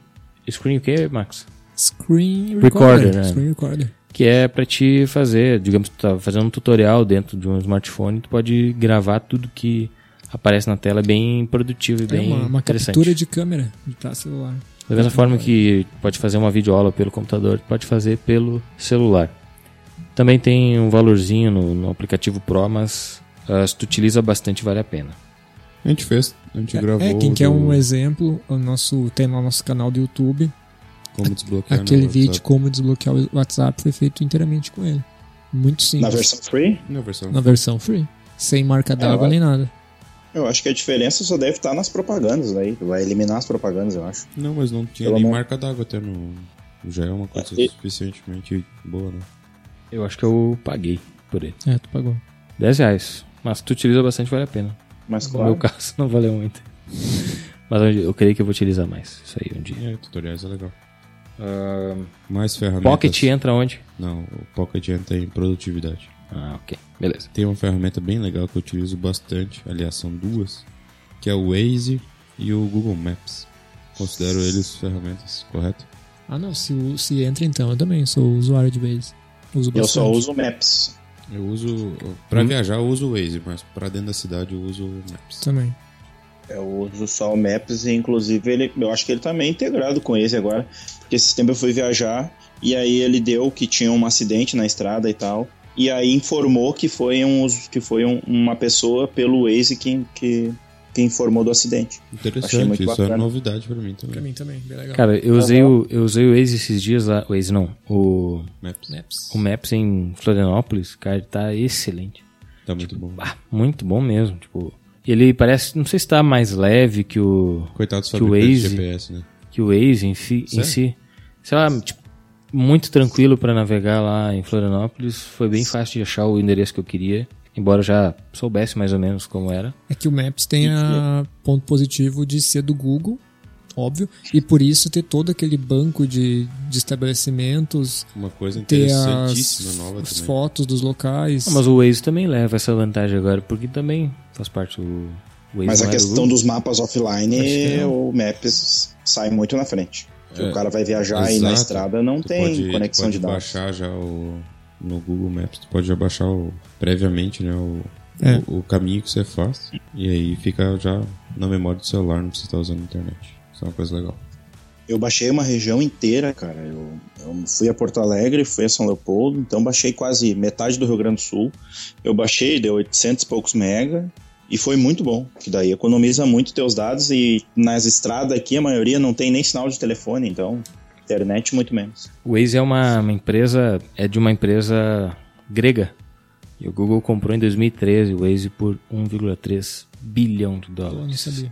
S1: screen o que, Max?
S3: Screen
S1: Recorder,
S3: recorder.
S1: né?
S3: Screen recorder.
S1: que é pra te fazer, digamos, tu tá fazendo um tutorial dentro de um smartphone, tu pode gravar tudo que aparece na tela bem produtivo e
S3: É
S1: bem
S3: uma, uma
S1: interessante.
S3: captura de câmera para celular.
S1: Da mesma forma que pode fazer uma videoaula pelo computador, tu pode fazer pelo celular. Também tem um valorzinho no, no aplicativo Pro, mas ah, se tu utiliza bastante vale a pena.
S2: A gente fez, a gente gravou.
S3: É, quem quer
S2: do-
S3: um exemplo, o nosso, tem lá no nosso canal do YouTube,
S2: Como desbloquear
S3: aquele
S2: no
S3: vídeo
S2: WhatsApp.
S3: como desbloquear o WhatsApp foi feito inteiramente com ele. Muito simples.
S4: Na versão free,
S2: Na versão.
S3: Na versão free. Sem marca d'água
S4: eu-
S3: nem nada.
S4: eu acho que a diferença só deve estar nas propagandas aí. Tu vai eliminar as propagandas, eu acho.
S2: Não, mas não tinha
S4: Pelo
S2: nem
S4: amor-
S2: marca d'água até no. Já é uma coisa
S4: É, e-
S2: suficientemente boa, né?
S1: Eu acho que eu paguei por ele.
S3: É, tu pagou.
S1: 10 reais. Mas se tu utiliza bastante, vale a pena.
S4: Mas
S1: No
S4: claro.
S1: meu caso, não valeu muito. Mas eu, creio que eu vou utilizar mais. Isso aí um dia.
S2: É, tutoriais é legal.
S1: Ah,
S2: Mais ferramentas.
S1: Pocket entra onde?
S2: Não, o Pocket entra em produtividade.
S1: Ah, ok. Beleza.
S2: Tem uma ferramenta bem legal que eu utilizo bastante, aliás, são duas, que é o Waze e o Google Maps. Considero eles ferramentas, correto?
S3: Ah, não. Se, se entra então, eu também sou usuário de Waze. Uso
S4: Eu só uso Maps.
S2: Eu uso. Pra
S1: Hum.
S2: viajar eu uso o Waze, mas pra dentro da cidade eu uso o Maps.
S3: Também.
S4: Eu uso só o Maps e inclusive ele, eu acho que ele tá meio integrado com esse agora. Porque esse tempo eu fui viajar e aí ele deu que tinha um acidente na estrada e tal. E aí informou que foi, um, que foi um- uma pessoa pelo Waze que, que, que informou do acidente.
S2: Interessante, isso é
S4: bacana.
S2: novidade pra mim
S3: Pra
S2: também.
S3: mim também, bem legal.
S1: Cara, eu usei, o, eu usei o Waze esses dias lá. O Waze não. O,
S2: Maps.
S3: Maps.
S1: o Maps em Florianópolis, cara, tá excelente.
S2: Tá muito bom.
S1: Ah, muito bom mesmo. Tipo, ele parece. Não sei se tá mais leve que o.
S2: Coitado
S1: que o Waze-
S2: GPS, né?
S1: Que o Waze em, fi- em si. Sei lá, tipo, muito tranquilo pra navegar lá em Florianópolis. Foi bem fácil de achar o endereço que eu queria. Embora eu já soubesse mais ou menos como era.
S3: É que o Maps tem a ponto positivo de ser do Google, óbvio, e por isso ter todo aquele banco de, de estabelecimentos,
S2: Uma coisa
S3: ter
S2: interessantíssima
S3: as,
S2: nova
S3: as
S2: também.
S3: fotos dos locais.
S1: Ah, mas o Waze também leva essa vantagem agora, porque também faz parte do Waze.
S4: Mas a
S1: é do
S4: questão dos mapas offline, o Maps sai muito na frente.
S2: É,
S4: o cara vai viajar aí na estrada, não
S2: Tu
S4: tem
S2: pode-
S4: conexão
S2: tu
S4: de
S2: pode
S4: dados.
S2: baixar já o no Google Maps, tu pode já baixar o, previamente, né, o,
S3: É.
S2: o, o caminho que você faz e aí fica já na memória do celular, não precisa estar usando a internet. Isso é uma coisa legal.
S4: Eu baixei uma região inteira, cara. Eu, eu fui a Porto Alegre, fui a São Leopoldo, então baixei quase metade do Rio Grande do Sul. Eu baixei, deu 800 e poucos mega e foi muito bom. Que daí economiza muito teus dados e nas estradas aqui a maioria não tem nem sinal de telefone, então internet muito menos.
S1: O Waze é uma, uma empresa, é de uma empresa grega. E o Google comprou em 2013 o Waze por 1,3 bilhão de
S3: não
S1: dólares.
S3: sabia.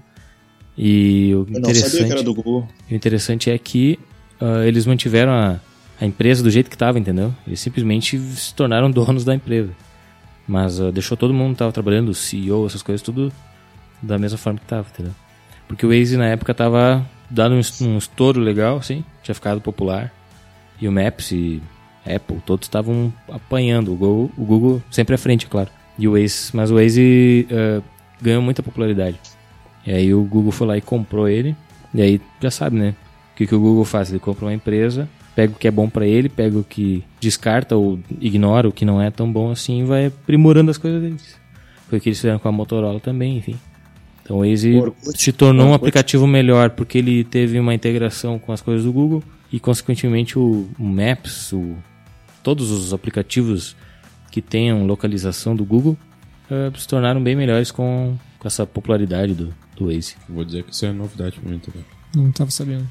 S1: E o
S4: Eu não sabia
S1: interessante,
S4: que era do Google.
S1: o interessante é que ah, eles mantiveram a, a empresa do jeito que estava, entendeu? Eles simplesmente se tornaram donos da empresa. Mas ah, deixou todo mundo que estava trabalhando, o CEO, essas coisas, tudo da mesma forma que estava, entendeu? Porque o Waze na época tava dando um, um estouro legal, assim, tinha ficado popular. E o Maps e Apple, todos estavam apanhando. O Google, o Google sempre à frente, é claro. E o Waze, mas o Waze ah, ganhou muita popularidade. E aí o Google foi lá e comprou ele. E aí já sabe, né? O que, que o Google faz? Ele compra uma empresa, pega o que é bom pra ele, pega o que descarta ou ignora o que não é tão bom assim e vai aprimorando as coisas deles. Foi o que eles fizeram com a Motorola também, enfim. Então o Waze
S4: Orkut-
S1: se tornou um
S4: Orkut-
S1: aplicativo melhor porque ele teve uma integração com as coisas do Google e consequentemente o, o Maps, o, todos os aplicativos que tenham localização do Google eh, se tornaram bem melhores com, com essa popularidade do, do Waze.
S2: Vou dizer que isso é novidade pra mim também.
S3: Não tava sabendo.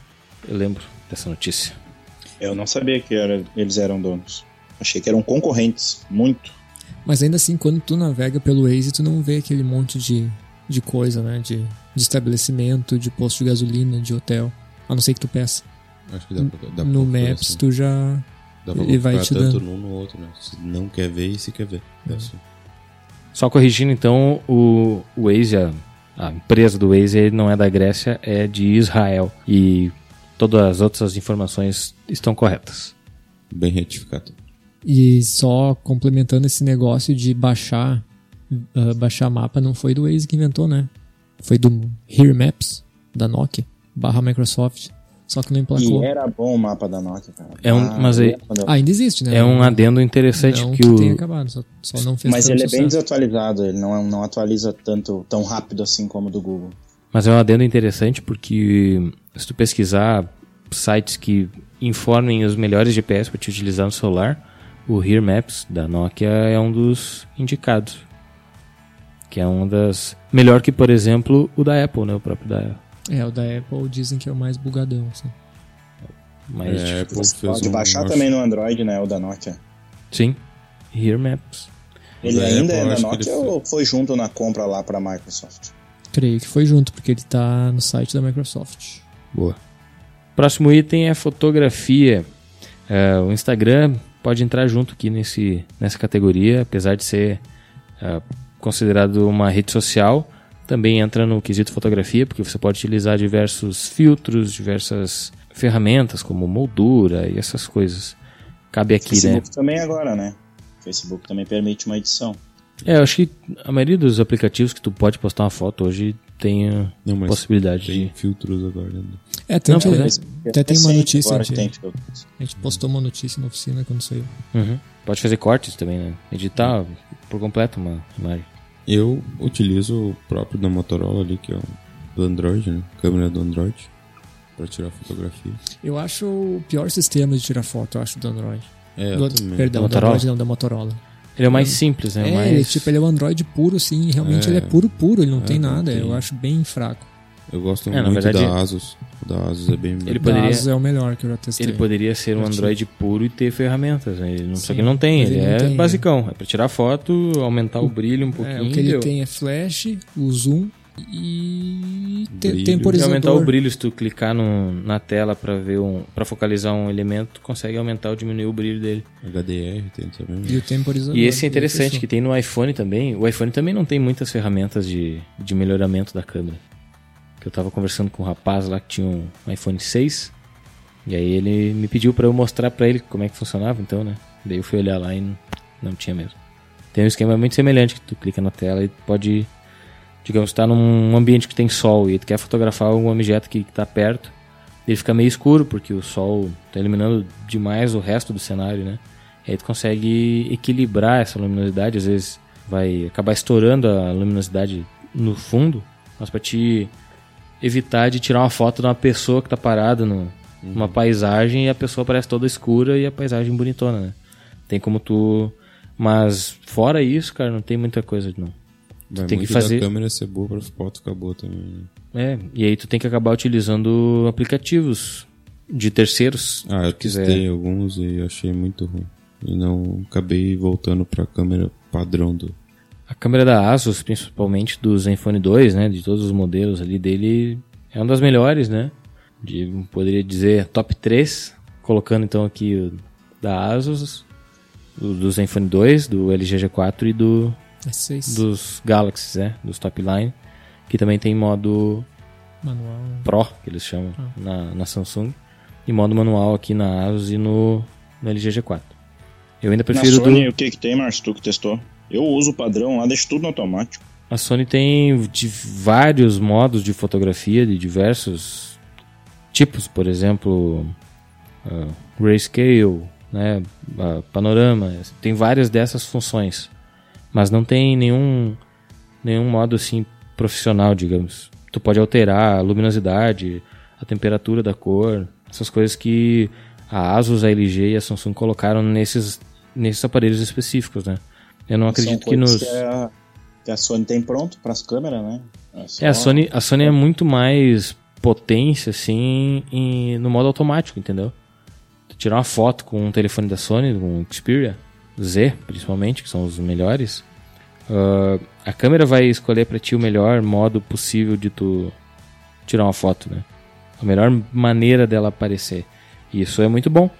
S1: Eu lembro dessa notícia.
S4: Eu não sabia que era, eles eram donos. Achei que eram concorrentes, muito.
S3: Mas ainda assim, quando tu navega pelo Waze, tu não vê aquele monte de, de coisa, né? De, de estabelecimento, de posto de gasolina, de hotel. A não ser que tu peça.
S2: Acho que dá pra, dá pra
S3: no Maps,
S2: assim.
S3: tu já.
S2: Dá pra
S3: ele vai te
S2: tanto
S3: dando.
S2: num no outro, né? Se não quer ver e se quer ver. É assim.
S1: Só corrigindo, então, o, o Waze, a, a empresa do Waze ele não é da Grécia, é de Israel. E todas as outras informações estão corretas.
S2: Bem retificado.
S3: E só complementando esse negócio de baixar ah, baixar mapa, não foi do Waze que inventou, né? Foi do Here Maps, da Nokia, barra Microsoft. Só que não emplacou.
S4: E era bom o mapa da Nokia, cara.
S1: É um-
S4: Ah,
S1: mas
S4: quando eu-
S3: Ah, ainda existe, né?
S1: É um adendo interessante
S3: não
S1: que
S3: que
S1: o,
S3: tenha acabado, só, só não fez
S4: Mas ele é bem
S3: sucesso.
S4: desatualizado, ele não, é- não atualiza tanto, tão rápido assim como o do Google.
S1: Mas é um adendo interessante porque se tu pesquisar sites que informem os melhores GPS para te utilizar no celular, o Here Maps da Nokia é um dos indicados. Que é uma das. Melhor que, por exemplo, o da Apple, né? O próprio da
S3: É, o da Apple dizem que é o mais bugadão. Assim.
S1: Mas,
S2: É, Apple
S4: Você
S2: fez
S4: pode
S2: um-
S4: baixar
S2: acho-
S4: também no Android, né, o da Nokia.
S1: sim, Here Maps.
S4: Ele
S2: Da
S4: ainda
S2: Apple,
S4: é da Nokia
S2: ele
S4: ou foi junto na compra lá pra Microsoft?
S3: Creio que foi junto, porque ele tá no site da Microsoft.
S1: Boa. Próximo item é fotografia. É, o Instagram pode entrar junto aqui nesse, nessa categoria, apesar de ser é, considerado uma rede social. Também entra no quesito fotografia, porque você pode utilizar diversos filtros, diversas ferramentas como moldura e essas coisas. Cabe aqui, né?
S4: Facebook também agora, né? Facebook também permite uma edição.
S1: É, eu acho que a maioria dos aplicativos que tu pode postar uma foto hoje tem a
S2: Não, mas
S1: possibilidade
S2: tem
S1: de.
S2: filtros agora. Né?
S3: É, tanto,
S1: Não,
S3: né?
S1: mas
S3: Até tem uma notícia,
S4: agora
S3: gente,
S4: tem
S3: a gente postou uma notícia na oficina quando saiu.
S1: Uhum. Pode fazer cortes também, né? Editar por completo uma imagem.
S2: Eu utilizo o próprio da Motorola ali, que é o do Android, né? Câmera do Android. Pra tirar fotografia.
S3: Eu acho o pior sistema de tirar foto, eu acho, do Android.
S2: É,
S3: do, perdão,
S1: Da
S3: do
S1: Motorola?
S3: Android não, da Motorola.
S1: Ele é o mais simples, né?
S3: É,
S1: mais...
S3: ele, tipo, ele é o Android puro, assim, realmente
S2: É.
S3: ele é puro, puro, ele não
S2: É,
S3: tem
S2: não
S3: nada,
S2: tem.
S3: eu acho bem fraco.
S2: Eu gosto
S1: É,
S2: muito
S1: verdade-
S2: da Asus. O da Asus é bem...
S1: Ele
S3: O
S1: poderia-
S3: Asus é o melhor que eu já testei.
S1: Ele poderia ser um. Android puro e ter ferramentas, né? Ele não, só
S3: Sim,
S1: que ele não tem, ele,
S3: ele não
S1: é
S3: tem,
S1: basicão. É pra tirar foto, aumentar o, brilho um pouquinho
S3: É, o que ele
S1: deu.
S3: tem é flash, o zoom e te-.
S1: E
S3: temporizador.
S1: aumentar o brilho, se tu clicar no, na tela pra ver um, para focalizar um elemento, tu consegue aumentar ou diminuir o brilho dele.
S2: HDR tem também.
S3: E o temporizador.
S1: E esse é interessante, que tem no iPhone também. O iPhone também não tem muitas ferramentas de, de melhoramento da câmera. Que eu tava conversando com um rapaz lá que tinha um iPhone 6. E aí ele me pediu pra eu mostrar pra ele como é que funcionava, então, né? Daí eu fui olhar lá e não, não tinha mesmo. Tem um esquema muito semelhante, que tu clica na tela e pode, digamos, estar num ambiente que tem sol e tu quer fotografar algum objeto que, que tá perto. Ele fica meio escuro, porque o sol tá eliminando demais o resto do cenário, né? E aí tu consegue equilibrar essa luminosidade, às vezes vai acabar estourando a luminosidade no fundo, mas pra te evitar de tirar uma foto de uma pessoa que tá parada no, numa paisagem e a pessoa parece toda escura e a paisagem bonitona, né? Tem como tu... Mas fora isso, cara, não tem muita coisa não.
S2: Vai
S1: tem que fazer-
S2: da câmera ser boa pra foto ficar boa também. né?
S1: É, e aí tu tem que acabar utilizando aplicativos de terceiros.
S2: Ah, eu
S1: se quiser.
S2: testei alguns e achei muito ruim. E não acabei voltando pra câmera padrão do.
S1: A câmera da Asus, principalmente do Zenfone 2, né, de todos os modelos ali dele, é uma das melhores, né? De, poderia dizer top 3, colocando então aqui o da Asus, o do Zenfone 2, do LG G4 e do
S3: S6
S1: dos Galaxies, né, dos top line, que também tem modo
S3: manual.
S1: Pro, que eles chamam na, na Samsung, e modo manual aqui na Asus e no, no LG G4. Eu ainda
S4: Na
S1: prefiro do
S4: Sony, o que que tem, Márcio? Tu que testou? Eu uso o padrão lá, deixo tudo no automático.
S1: A Sony tem de vários modos de fotografia de diversos tipos, por exemplo, ah, grayscale, né, ah, panorama, tem várias dessas funções, mas não tem nenhum nenhum modo assim profissional, digamos. Tu pode alterar a luminosidade, a temperatura da cor, essas coisas que a Asus, a LG e a Samsung colocaram nesses nesses aparelhos específicos, né? Eu não acredito que nos
S4: Que a, que a Sony tem pronto pras câmeras, né? só-
S1: é, a Sony, a Sony é muito mais potência, assim, em- no modo automático, entendeu? tirar uma foto com um telefone da Sony, com um Xperia Z, principalmente, que são os melhores, uh, a câmera vai escolher para ti o melhor modo possível de tu tirar uma foto, né? A melhor maneira dela aparecer. E isso é muito bom,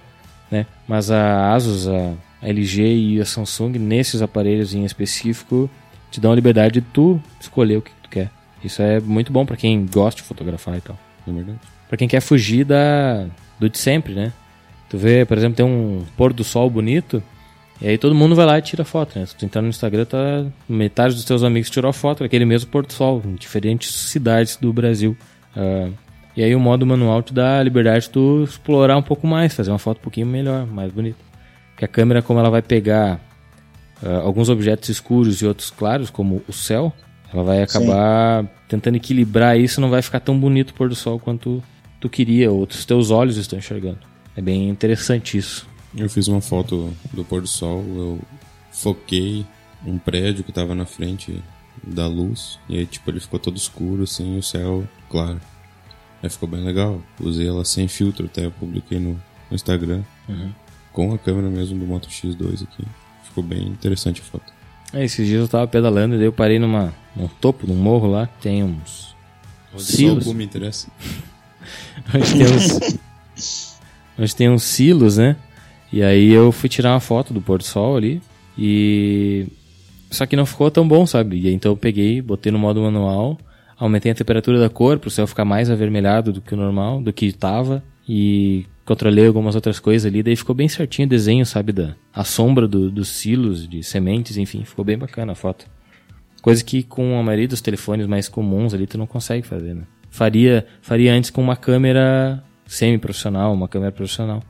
S1: né? Mas a Asus, a LG e a Samsung, nesses aparelhos em específico, te dão a liberdade de tu escolher o que tu quer. Isso é muito bom para quem gosta de fotografar e tal.
S2: É verdade.
S1: Pra quem quer fugir da, do de sempre, né? Tu vê, por exemplo, tem um pôr do sol bonito, e aí todo mundo vai lá e tira foto, né? Se tu entrar no Instagram, tá metade dos teus amigos tirou foto daquele mesmo pôr do sol, em diferentes cidades do Brasil. Uh, e aí o modo manual te dá a liberdade de tu explorar um pouco mais, fazer uma foto um pouquinho melhor, mais bonita. Porque a câmera, como ela vai pegar uh, alguns objetos escuros e outros claros, como o céu, ela vai acabar Sim. tentando equilibrar isso, não vai ficar tão bonito o pôr do sol quanto tu queria, ou os teus olhos estão enxergando. É bem interessante isso.
S2: Eu fiz uma foto do pôr do sol, eu foquei um prédio que estava na frente da luz, e aí tipo ele ficou todo escuro assim, o céu claro. Aí ficou bem legal. Usei ela sem filtro, até eu publiquei no, no Instagram. Uhum. Com a câmera mesmo do Moto X2 aqui. Ficou bem interessante a foto.
S1: É, esses dias eu tava pedalando e daí eu parei numa, num topo, num morro lá, tem uns.
S2: Onde silos. me interessa.
S1: onde tem uns. onde tem uns silos, né? E aí eu fui tirar uma foto do pôr do sol ali e. Só que não ficou tão bom, sabe? E aí, então eu peguei, botei no modo manual, aumentei a temperatura da cor para o céu ficar mais avermelhado do que o normal, do que estava e controlei algumas outras coisas ali, daí ficou bem certinho o desenho, sabe, da a sombra do, dos silos, de sementes, enfim, ficou bem bacana a foto. Coisa que com a maioria dos telefones mais comuns ali tu não consegue fazer, né? Faria, faria antes com uma câmera semi-profissional, uma câmera profissional.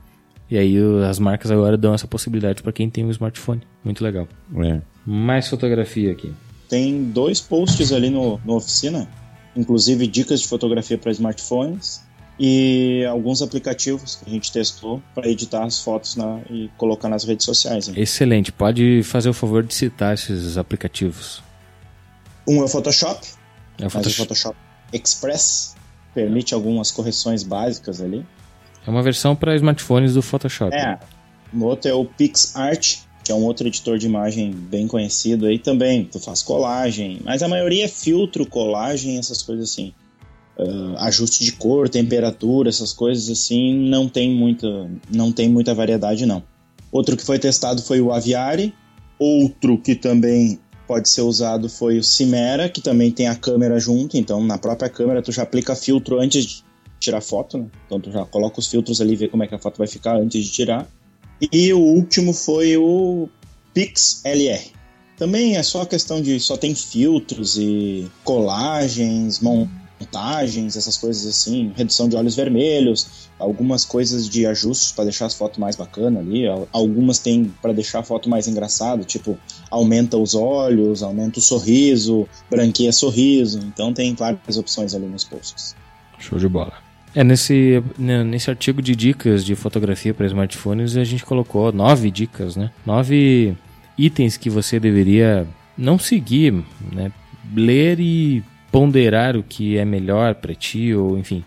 S1: E aí as marcas agora dão essa possibilidade para quem tem um smartphone. Muito legal.
S2: É.
S1: Mais fotografia aqui.
S4: Tem dois posts ali no, no oficina, inclusive dicas de fotografia para smartphones e alguns aplicativos que a gente testou para editar as fotos na, e colocar nas redes sociais. Hein?
S1: Excelente. Pode fazer o favor de citar esses aplicativos.
S4: Um é o Photoshop.
S1: É o Photoshop.
S4: o Photoshop Express permite algumas correções básicas ali.
S1: É uma versão para smartphones do Photoshop.
S4: É. O outro é o PixArt, que é um outro editor de imagem bem conhecido aí também. Tu faz colagem, mas a maioria é filtro, colagem, essas coisas assim. Uh, ajuste de cor, temperatura, essas coisas assim, não tem muita, não tem muita variedade não. Outro que foi testado foi o Aviary. Outro que também pode ser usado foi o Cimera, que também tem a câmera junto, então na própria câmera tu já aplica filtro antes de tirar foto, né? Então tu já coloca os filtros ali e vê como é que a foto vai ficar antes de tirar. E o último foi o PixLR. Também é só questão de só tem filtros e colagens, montagens, essas coisas assim, redução de olhos vermelhos, algumas coisas de ajustes para deixar as fotos mais bacanas ali, algumas tem para deixar a foto mais engraçada, tipo aumenta os olhos, aumenta o sorriso, branqueia sorriso, então tem várias opções ali nos posts.
S1: Show de bola. É, nesse, né, nesse artigo de dicas de fotografia para smartphones, a gente colocou nove dicas, né? Nove itens que você deveria não seguir, né? Ler e ponderar o que é melhor para ti, ou enfim.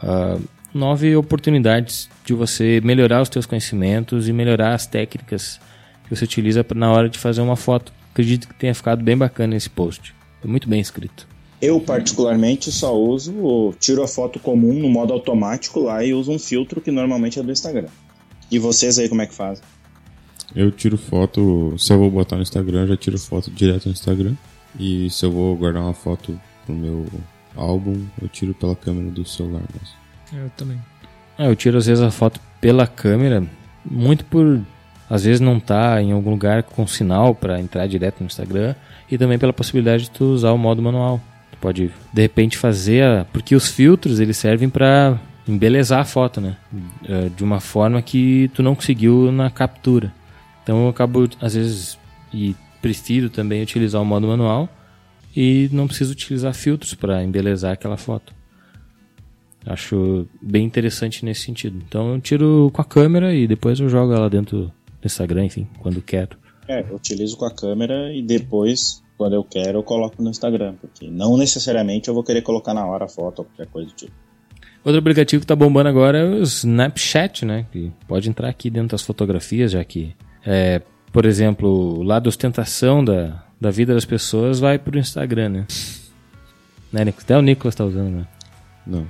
S1: Uh, nove oportunidades de você melhorar os teus conhecimentos e melhorar as técnicas que você utiliza na hora de fazer uma foto. Acredito que tenha ficado bem bacana esse post. Foi muito bem escrito.
S4: Eu, particularmente, só uso, tiro a foto comum no modo automático lá e uso um filtro que normalmente é do Instagram. E vocês aí, como é que fazem?
S2: Eu tiro foto, se eu vou botar no Instagram, já tiro foto direto no Instagram. E se eu vou guardar uma foto pro meu álbum, eu tiro pela câmera do celular mesmo.
S3: Eu também.
S1: É, eu tiro às vezes a foto pela câmera, muito por às vezes não tá em algum lugar com sinal para entrar direto no Instagram e também pela possibilidade de tu usar o modo manual pode de repente fazer, a... porque os filtros eles servem para embelezar a foto, né? É, de uma forma que tu não conseguiu na captura. Então eu acabo às vezes e prefiro também utilizar o modo manual e não preciso utilizar filtros para embelezar aquela foto. Acho bem interessante nesse sentido. Então eu tiro com a câmera e depois eu jogo ela dentro do Instagram, enfim, quando quero.
S4: É, eu utilizo com a câmera e depois quando eu quero, eu coloco no Instagram, porque não necessariamente eu vou querer colocar na hora a foto ou qualquer coisa do tipo.
S1: Outro aplicativo que tá bombando agora é o Snapchat, né? Que pode entrar aqui dentro das fotografias, já que, é, por exemplo, o lado ostentação da, da vida das pessoas vai pro Instagram, né? né Nico? Até o Nicolas tá usando, né?
S2: Não.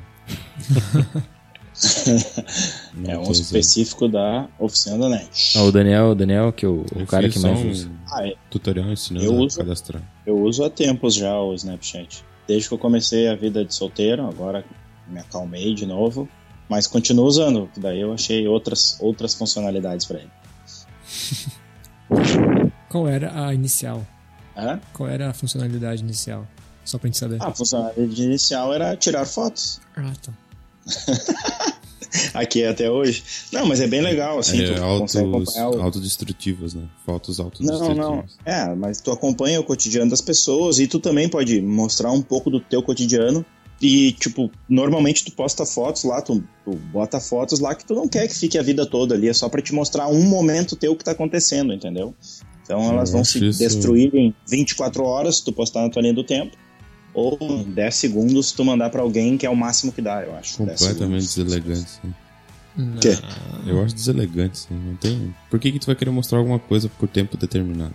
S4: é um específico da oficina da NET.
S1: Ah, o Daniel, o Daniel, que é o, o cara que mais
S2: um
S1: usa.
S4: Ah, é.
S2: tutorial ensinando
S4: Eu
S2: a
S4: uso.
S2: cadastrar.
S4: Eu uso há tempos já o Snapchat. Desde que eu comecei a vida de solteiro, agora me acalmei de novo. Mas continuo usando, que daí eu achei outras, outras funcionalidades pra ele.
S3: Qual era a inicial?
S4: Hã?
S3: Qual era a funcionalidade inicial? Só pra gente saber.
S4: Ah, a funcionalidade inicial era tirar fotos.
S3: Ah, tá.
S4: Aqui até hoje. Não, mas é bem legal, assim,
S2: é,
S4: tu
S2: autos,
S4: consegue acompanhar o...
S2: autodestrutivas, né? Fotos
S4: Não,
S2: autodestrutivas.
S4: não. É, mas tu acompanha o cotidiano das pessoas e tu também pode mostrar um pouco do teu cotidiano. E, tipo, normalmente tu posta fotos lá, tu, tu bota fotos lá que tu não quer que fique a vida toda ali, é só pra te mostrar um momento teu que tá acontecendo, entendeu? Então elas vão se
S2: isso-
S4: destruir em 24 horas se tu postar na tua linha do tempo. Ou em 10 segundos se tu mandar pra alguém, que é o máximo que dá, eu acho. 10
S2: Completamente deselegante. Sim.
S4: Quê?
S2: Eu acho deselegante, sim. Não tem... Por que, que tu vai querer mostrar alguma coisa por tempo determinado?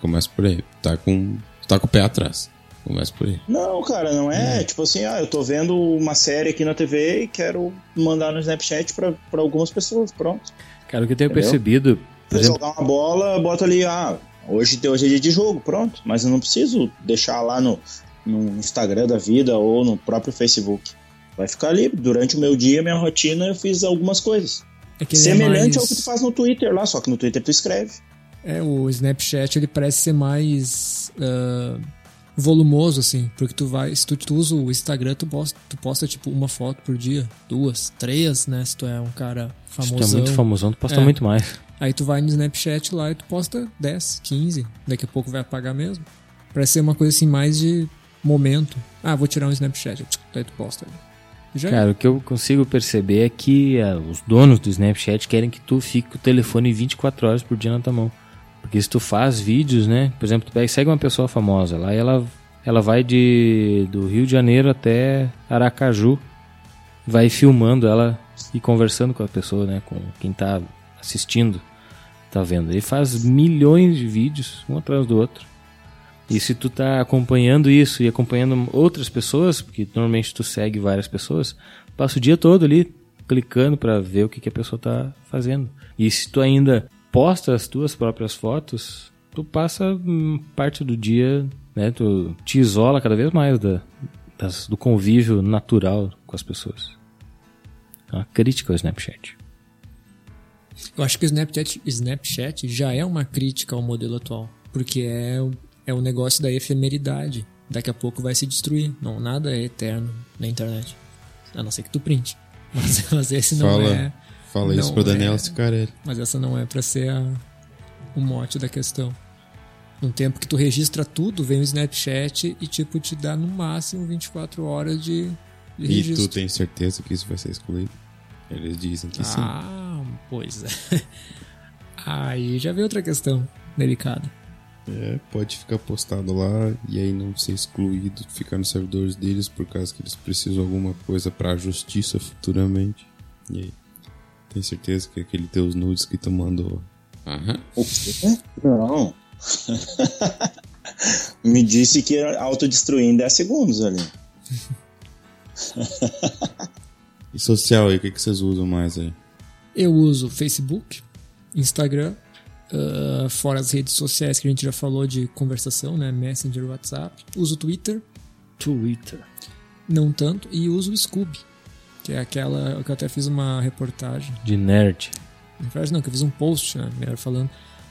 S2: Começa por aí. Tá com, tá com o pé atrás. Começa por aí.
S4: Não, cara, não é, tipo assim, ah, eu tô vendo uma série aqui na TV e quero mandar no Snapchat pra, pra algumas pessoas, pronto.
S1: Cara, o que eu tenho
S4: Entendeu?
S1: percebido, por exemplo,
S4: jogar uma bola, bota ali, ah, hoje, hoje é dia de jogo, pronto. Mas eu não preciso deixar lá no, no Instagram da vida ou no próprio Facebook. Vai ficar ali, durante o meu dia, minha rotina, eu fiz algumas coisas.
S3: É é
S4: Semelhante
S3: mais-
S4: ao que tu faz no Twitter lá, só que no Twitter tu escreve.
S3: É, o Snapchat ele parece ser mais ah, volumoso, assim. Porque tu vai. Se tu, tu usa o Instagram, tu posta, tu posta tipo uma foto por dia, duas, três, né? Se tu é um cara
S1: se tu é muito famosão, tu posta
S3: É.
S1: muito mais.
S3: Aí tu vai no Snapchat lá e tu posta 10, 15. Daqui a pouco vai apagar mesmo. Parece ser uma coisa assim mais de momento. Ah, vou tirar um Snapchat. Daí tu posta. Já é.
S1: Cara, o que eu consigo perceber é que ah, os donos do Snapchat querem que tu fique com o telefone 24 horas por dia na tua mão. Porque se tu faz vídeos, né? Por exemplo, tu pega segue uma pessoa famosa lá e ela, ela vai de do Rio de Janeiro até Aracaju, vai filmando ela e conversando com a pessoa, né? Com quem tá assistindo, tá vendo. Ele faz milhões de vídeos, um atrás do outro. E se tu tá acompanhando isso e acompanhando outras pessoas, porque normalmente tu segue várias pessoas, passa o dia todo ali clicando pra ver o que, que a pessoa tá fazendo. E se tu ainda posta as tuas próprias fotos, tu passa hum, parte do dia, né? Tu te isola cada vez mais da, das- do convívio natural com as pessoas. É uma crítica ao Snapchat.
S3: Eu acho que o Snapchat, Snapchat já é uma crítica ao modelo atual. Porque é, o- é o negócio da efemeridade. Daqui a pouco vai se destruir. Não, nada é eterno na internet. A não ser que tu printe. Mas, mas esse não
S2: Fala,
S3: é.
S2: Fala isso
S3: não
S2: pro Daniel
S3: é-
S2: Cicarelli.
S3: Mas essa não é pra ser a- o mote da questão. No tempo que tu registra tudo, vem o Snapchat e tipo te dá no máximo 24 horas de, de
S2: E
S3: registro.
S2: tu tem certeza que isso vai ser excluído? Eles dizem que sim.
S3: Ah, pois é. Aí já vem outra questão delicada.
S2: É, pode ficar postado lá e aí não ser excluído, ficar nos servidores deles por causa que eles precisam de alguma coisa pra justiça futuramente. E aí? Tem certeza que aquele teus nudes que tu mandou. Aham.
S4: O quê? Não. Me disse que ia autodestruir em 10 segundos ali.
S2: E social aí, o que, que vocês usam mais aí?
S3: Eu uso Facebook, Instagram, ah, fora as redes sociais que a gente já falou de conversação, né? Messenger, WhatsApp. Uso Twitter,
S1: Twitter.
S3: não tanto, e uso o Scooby, que é aquela que eu até fiz uma reportagem.
S1: De nerd.
S3: Reportagem não, que eu fiz um post, né? Melhor falando,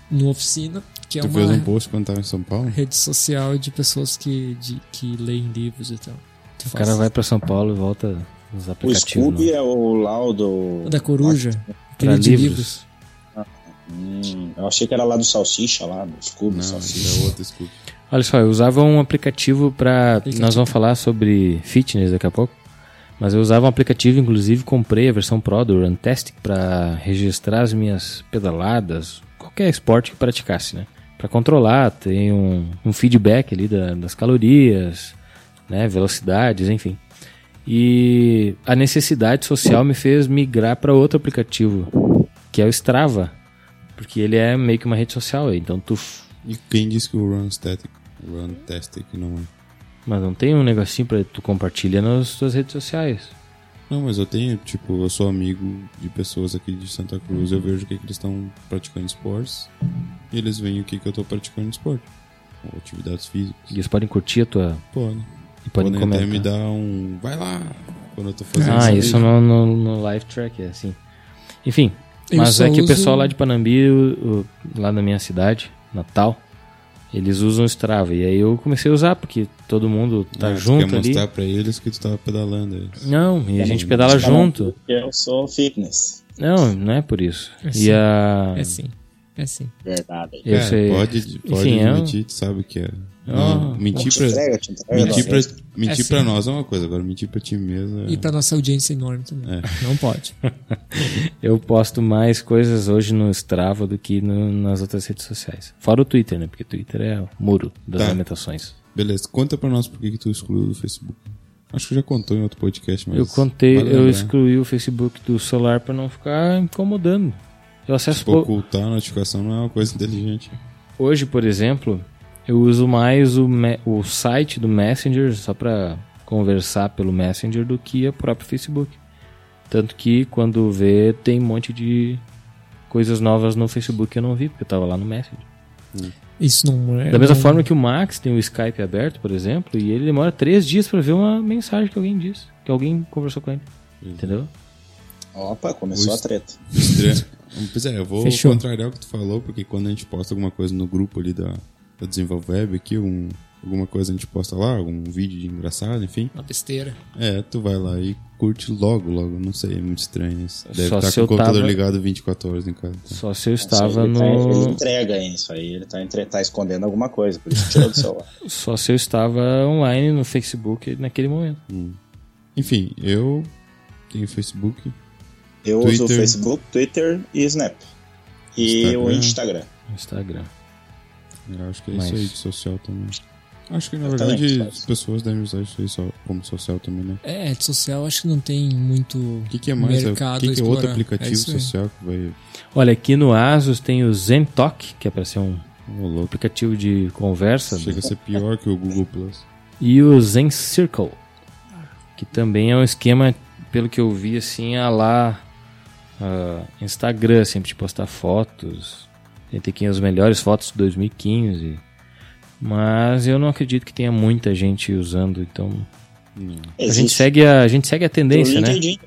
S3: no Oficina, que é
S2: tu
S3: uma
S2: fez um post quando tava em São Paulo?
S3: rede social de pessoas que, de, que leem livros e tal. Tu
S1: O
S3: faz-
S1: cara vai pra São Paulo e volta nos
S4: O
S1: aplicativos.
S4: Scooby
S1: né?
S4: é o Laudo.
S3: Da Coruja, de
S1: livros.
S3: livros.
S4: Hum, eu achei que era lá do Salsicha, lá do Scooby,
S2: Não,
S4: Salsicha.
S2: é outro Scooby.
S1: Olha só, eu usava um aplicativo para.
S3: Aplicativo.
S1: Nós vamos falar sobre fitness daqui a pouco. Mas eu usava um aplicativo, inclusive comprei a versão Pro do Runtastic para registrar as minhas pedaladas, qualquer esporte que praticasse, né? Para controlar, tem um, um feedback ali da- das calorias, né? Velocidades, enfim. E a necessidade social me fez migrar para outro aplicativo, que é o Strava. Porque ele é meio que uma rede social, então tu.
S2: E quem disse que o Run Static, Run Tastic não é?
S1: Mas não tem um negocinho pra tu compartilhar nas tuas redes sociais.
S2: Não, mas eu tenho, tipo, eu sou amigo de pessoas aqui de Santa Cruz, eu vejo o que, que eles estão praticando esportes e eles veem o que, que eu tô praticando esporte. Ou atividades físicas.
S1: E eles podem curtir a tua.
S2: Pode.
S1: E podem
S2: Podem
S1: comentar.
S2: até me dar um. Vai lá! Quando eu tô fazendo
S1: Ah,
S2: isso.
S1: isso no, no, no live track, é assim. Enfim,
S3: Eu
S1: mas é que o
S3: uso-
S1: pessoal lá de Panambi, o- o- lá na minha cidade, Natal, eles usam o Strava. E aí eu comecei a usar, porque todo mundo tá
S2: Ah, tu
S1: junto
S2: quer
S1: ali.
S2: mostrar pra eles que tu tava pedalando. eles.
S1: Não, e a gente pedala junto.
S4: Eu sou fitness.
S1: Não, não é por isso.
S3: É
S1: E
S3: sim.
S1: a.
S3: É sim. É sim.
S4: Verdade.
S1: Eu
S2: Cara,
S1: sei.
S2: Pode, pode
S1: Enfim, é um-
S2: admitir, tu sabe que é. Mentir pra,
S4: entrega, te entrega.
S2: mentir
S4: não,
S2: pra,
S4: né?
S2: mentir
S3: É
S2: pra
S3: sim.
S2: nós é uma coisa, agora mentir pra ti mesmo é...
S3: E pra nossa audiência enorme também.
S2: É.
S3: Não pode.
S1: Eu posto mais coisas hoje no Strava do que no- nas outras redes sociais. Fora o Twitter, né? Porque o Twitter é o muro das
S2: Tá.
S1: lamentações.
S2: Beleza, conta pra nós por que, que tu excluiu do Facebook. Acho que já contou em outro podcast, mas...
S1: eu contei,
S2: vale
S1: eu
S2: lembrar.
S1: excluí o Facebook do celular pra não ficar incomodando. Eu acesso
S2: Tipo, ocultar a notificação não é uma coisa inteligente.
S1: Hoje, por exemplo, eu uso mais o, o site do Messenger só pra conversar pelo Messenger do que o próprio Facebook. Tanto que quando vê, tem um monte de coisas novas no Facebook que eu não vi, porque eu tava lá no Messenger.
S3: Isso não é.
S1: Da mesma
S3: não-
S1: forma que o Max tem o Skype aberto, por exemplo, e ele demora três dias pra ver uma mensagem que alguém disse, que alguém conversou com ele. Entendeu?
S4: Opa, começou a treta.
S2: Estranho. Pois é, eu vou
S3: Fechou.
S2: contrariar o que tu falou, porque quando a gente posta alguma coisa no grupo ali da, da Desenvolve Web aqui, um, alguma coisa a gente posta lá, algum vídeo de engraçado, enfim.
S3: Uma besteira.
S2: É, tu vai lá e curte logo, logo. Não sei, é muito estranho isso. Deve
S1: Só
S2: estar
S1: se
S2: com o computador
S1: tava-
S2: ligado 24 horas em casa. então.
S1: Só se eu
S4: Isso
S1: estava
S4: ele tá- ele
S1: no.
S4: entrega isso aí, ele tá, entre, tá escondendo alguma coisa, por isso tirou do celular.
S1: Só se eu estava online no Facebook naquele momento.
S2: Enfim, eu tenho Facebook.
S4: Eu uso o
S2: Twitter.
S4: Facebook, Twitter e Snap. E o
S2: Instagram.
S4: Instagram.
S1: Instagram.
S2: Eu acho que é
S1: Mas-
S2: isso aí de social também. Acho que na
S4: Eu
S2: verdade as pessoas devem usar isso aí só como social também, né?
S3: É, rede social acho que não tem muito.
S2: O que, que é mais? O
S3: Mercado
S2: que, que é outro
S3: explorar.
S2: aplicativo
S3: É
S2: social que vai.
S1: Olha, aqui no Asus tem o ZenTalk, que é para ser um
S2: louco.
S1: aplicativo de conversa,
S2: Chega a ser pior que o Google Plus.
S1: e o Zen Circle, que também é um esquema, pelo que eu vi, assim, a lá ah, Instagram, sempre de postar fotos. Tem aqui as melhores fotos de 2015. Mas eu não acredito que tenha muita gente usando, então a gente segue a, a gente segue a tendência, né?
S4: Né?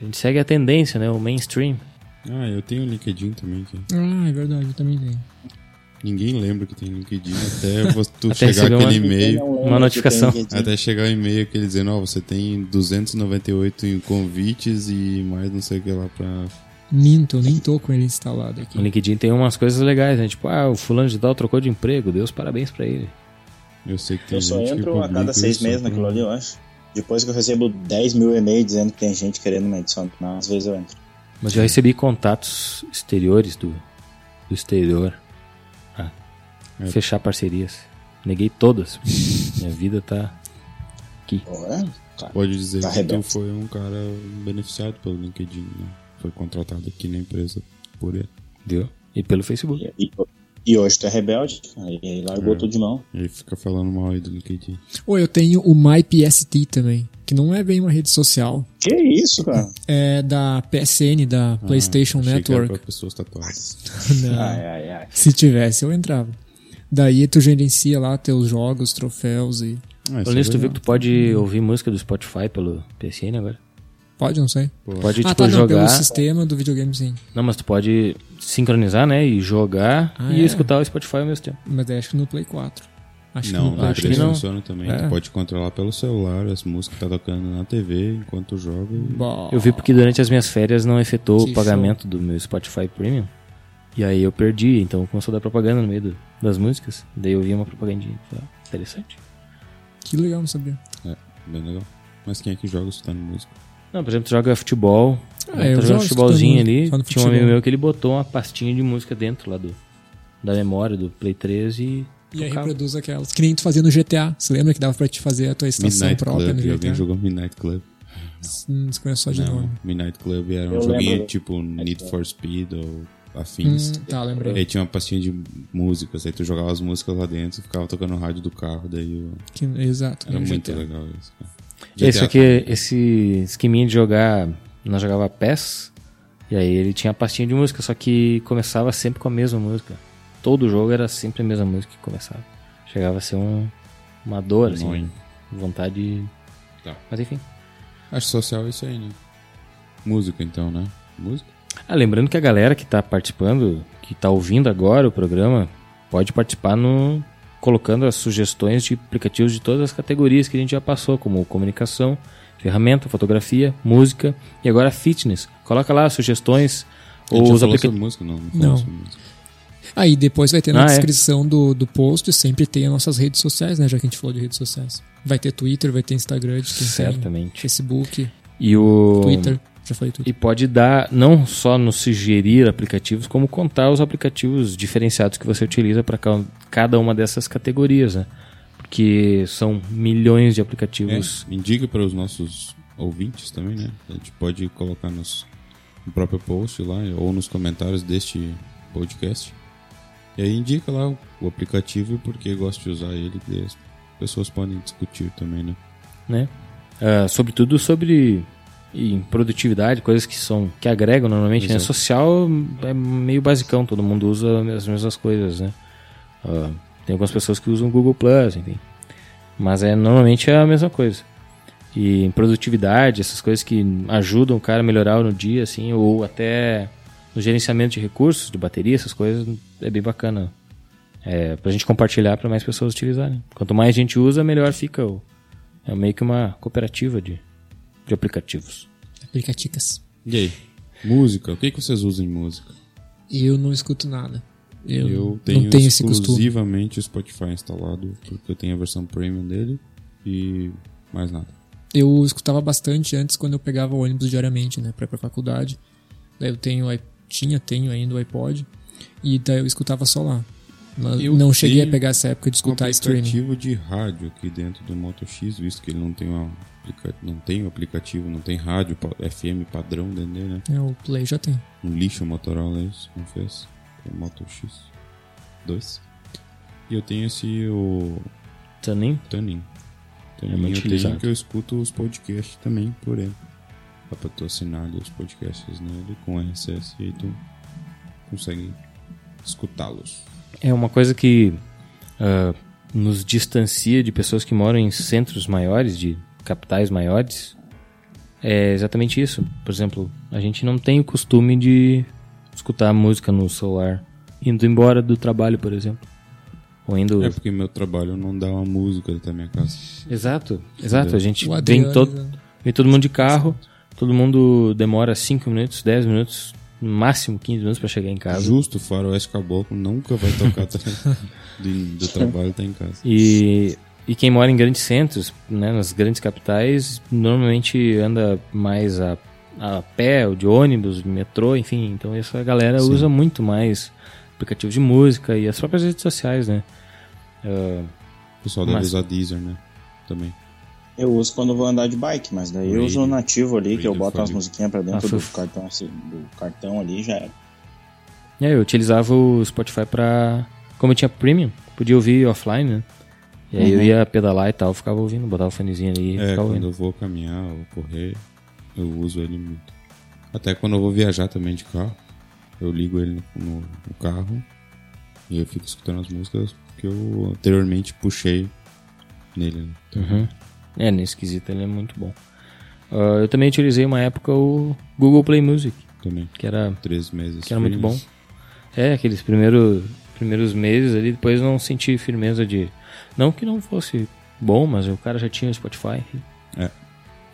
S1: A gente segue a tendência, né? O mainstream.
S2: Ah, eu tenho o LinkedIn também. Que
S3: Ah, é verdade, eu também tenho.
S2: Ninguém lembra que tem LinkedIn até você- tu
S1: Até
S2: chegar aquele e-mail.
S1: Uma
S4: que
S1: notificação.
S2: Até chegar o e-mail aquele dizendo, ó, você tem 298 em convites e mais não sei o que lá pra.
S3: Minto, eu nem tô com ele instalado aqui.
S1: O LinkedIn tem umas coisas legais, né? Tipo, ah, o fulano de tal trocou de emprego, Deus parabéns pra ele.
S2: Eu sei que tem
S4: Eu só
S2: gente que
S4: entro a cada seis
S2: isso
S4: meses
S2: pra-
S4: naquilo ali, eu acho. Depois que eu recebo 10 mil e-mails dizendo que tem gente querendo uma edição, não, às vezes eu entro.
S1: Mas já recebi contatos exteriores do, do exterior.
S2: É.
S1: Fechar parcerias. Neguei todas. Minha vida tá aqui.
S4: Pô, é? Tá.
S2: Pode dizer
S4: Tá
S2: que tu foi um cara beneficiado pelo LinkedIn, né? Foi contratado aqui na empresa por ele.
S1: Deu? E pelo Facebook.
S4: E, e- e hoje tu é rebelde, aí, aí largou
S2: É.
S4: tudo de mão.
S2: E aí fica falando mal aí do LinkedIn.
S3: Ou eu tenho o MyPST também, que não é bem uma rede social.
S4: Que isso, cara?
S3: É da PSN, da PlayStation
S2: Ah, achei que era
S3: Network.
S2: pra pessoas tatuadas.
S3: Não.
S4: Ai, ai, ai.
S3: Se tivesse, eu entrava. Daí tu gerencia lá teus jogos, troféus e.
S2: Ah, isso
S1: Falando
S2: é
S1: tu viu que tu pode ouvir música do Spotify pelo PSN agora?
S3: Pode, não sei.
S1: Pode,
S3: ah,
S1: tipo,
S3: tá, não,
S1: jogar.
S3: pelo sistema do videogame sim.
S1: Não, mas tu pode sincronizar, né? E jogar
S3: Ah,
S1: e
S3: é?
S1: escutar o Spotify ao mesmo tempo.
S3: Mas daí acho que no Play 4. Acho
S2: Não,
S3: que
S2: no Play
S1: que não.
S2: funciona também.
S3: É.
S2: Tu pode controlar pelo celular as músicas que tá tocando na TV enquanto tu joga. e-
S3: Bom,
S1: Eu vi porque durante as minhas férias não efetuou
S3: Que
S1: o pagamento do meu Spotify Premium. E aí eu perdi, então começou a dar propaganda no meio do- das músicas. Daí eu vi uma propagandinha. Falei, ah, interessante.
S3: Que legal, não sabia.
S2: É, bem legal. Mas quem é que joga escutando música?
S1: Não, por exemplo, tu joga futebol.
S3: Ah,
S1: tá
S3: eu
S1: jogando
S3: jogo
S1: futebolzinho ali. Tinha um amigo meu que ele botou uma pastinha de música dentro lá do, da memória do Play 3 e
S3: E aí reproduz aquelas. Que nem tu fazia no GTA. Você lembra que dava pra te fazer a tua estação
S2: Midnight
S3: própria
S2: Club,
S3: no
S2: alguém
S3: GTA?
S2: jogou Midnight Club?
S3: Hum, desconheço só de
S2: Não,
S3: nome.
S2: Midnight Club era um
S4: Eu
S2: joguinho
S4: lembro.
S2: tipo Need for Speed ou afins.
S3: Hum, tá, lembrei.
S2: Aí tinha uma pastinha de músicas, aí tu jogava as músicas lá dentro e ficava tocando o rádio do carro, daí eu-
S3: Que- exato.
S2: era muito
S3: GTA.
S2: legal isso. cara.
S1: Esse
S2: GTA
S1: aqui, esse esqueminha de jogar, nós jogava PES, e aí ele tinha a pastinha de música, só que começava sempre com a mesma música. Todo jogo era sempre a mesma música que começava. Chegava a ser um, uma dor, assim,
S2: Annoying.
S1: vontade de...
S2: Tá.
S1: Mas enfim.
S2: Acho social é isso aí, né? Música então, né? Música?
S1: Ah, lembrando que a galera que tá participando, que tá ouvindo agora o programa, pode participar no colocando as sugestões de aplicativos de todas as categorias que a gente já passou, como comunicação, ferramenta, fotografia, música e agora fitness. Coloca lá as sugestões ou os aplicativos.
S2: Não, não
S3: Não. Aí depois vai ter na
S1: Ah, é.
S3: descrição do, do post, sempre tem as nossas redes sociais, né? Já que a gente falou de redes sociais. Vai ter Twitter, vai ter Instagram,
S1: Certamente.
S3: Facebook,
S1: E o
S3: Twitter. Já falei Twitter.
S1: e pode dar não só nos sugerir aplicativos, como contar os aplicativos diferenciados que você utiliza para cada uma dessas categorias, né? Porque são milhões de aplicativos.
S2: É, indica para os nossos ouvintes também, né? A gente pode colocar nos, no próprio post lá ou nos comentários deste podcast. E aí indica lá o aplicativo e por que gosta de usar ele, as pessoas podem discutir também, né?
S1: né? Ah, sobretudo sobre em produtividade, coisas que são que agregam normalmente, né?
S2: Exato.
S1: Social é meio basicão, todo mundo usa as mesmas coisas, né? Ah, tem algumas pessoas que usam o Google Plus, enfim. Mas é normalmente é a mesma coisa. E em produtividade, essas coisas que ajudam o cara a melhorar no dia, assim, ou até no gerenciamento de recursos, de bateria, essas coisas, é bem bacana. É, pra gente compartilhar para mais pessoas utilizarem. Quanto mais gente usa, melhor fica o, é meio que uma cooperativa de, de aplicativos.
S3: Aplicaticas.
S2: E aí? Música, o que, que vocês usam em música?
S3: Eu não escuto nada. Eu,
S2: Eu tenho,
S3: não tenho esse costume.
S2: exclusivamente o Spotify instalado, porque eu tenho a versão premium dele e mais nada.
S3: Eu escutava bastante antes quando eu pegava o ônibus diariamente, né, pra ir pra faculdade. Daí eu tenho, tinha, tenho ainda o iPod. E daí eu escutava só lá. Mas
S2: Eu
S3: não cheguei a pegar essa época de
S2: um
S3: escutar streaming.
S2: aplicativo de rádio aqui dentro do Moto X, visto que ele não tem uma aplica- não tem o aplicativo, não tem rádio FM padrão dentro dele, né?
S3: É, o Play já tem.
S2: Um lixo Motorola isso, confesso. O Moto X 2. E eu tenho esse o
S1: Tanin?
S2: Tuning. Tuning
S1: É muito
S2: eu tenho
S1: utilizado.
S2: que eu escuto os podcasts também por ele. Dá pra tu assinar ali os podcasts nele com RSS e aí tu consegue escutá-los.
S1: É uma coisa que ah, nos distancia de pessoas que moram em centros maiores, de capitais maiores. É exatamente isso. Por exemplo, a gente não tem o costume de escutar música no celular indo embora do trabalho, por exemplo. Ou indo.
S2: É porque meu trabalho não dá uma música até minha casa.
S1: Exato, exato. A gente vem, todo,
S3: né?
S1: vem todo mundo de carro, todo mundo demora 5 minutos, 10 minutos, no máximo 15 minutos pra chegar em casa.
S2: Justo, o Faroeste Caboclo nunca vai tocar até do, do trabalho tá em casa.
S1: E, e quem mora em grandes centros, né, nas grandes capitais, normalmente anda mais a, a pé, ou de ônibus, de metrô, enfim. Então essa galera
S2: Sim.
S1: usa muito mais aplicativos de música e as próprias redes sociais, né? Ah,
S2: O pessoal deve
S1: Mas-
S2: usar Deezer, né? Também.
S4: Eu uso quando vou andar de bike, mas daí eu uso o nativo ali, que eu boto umas musiquinhas pra dentro
S1: Ah,
S4: do, cartão, assim, do cartão ali já era.
S1: é, eu utilizava o Spotify pra. Como eu tinha premium, podia ouvir offline, né? E aí eu
S4: Uhum.
S1: ia pedalar e tal, ficava ouvindo, botava o fonezinho ali e
S2: É,
S1: ficava
S2: quando
S1: ouvindo.
S2: eu vou caminhar ou correr, eu uso ele muito. Até quando eu vou viajar também de carro, eu ligo ele no, no- no carro e eu fico escutando as músicas que eu anteriormente puxei nele. Né? Então,
S1: Uhum. É, nesse quesito ele é muito bom. Ah, eu também utilizei uma época o Google Play Music,
S2: Também.
S1: que era
S2: Três meses.
S1: que era muito bom. É, aqueles primeiros, primeiros meses ali, depois não senti firmeza de. Não que não fosse bom, mas o cara já tinha o Spotify.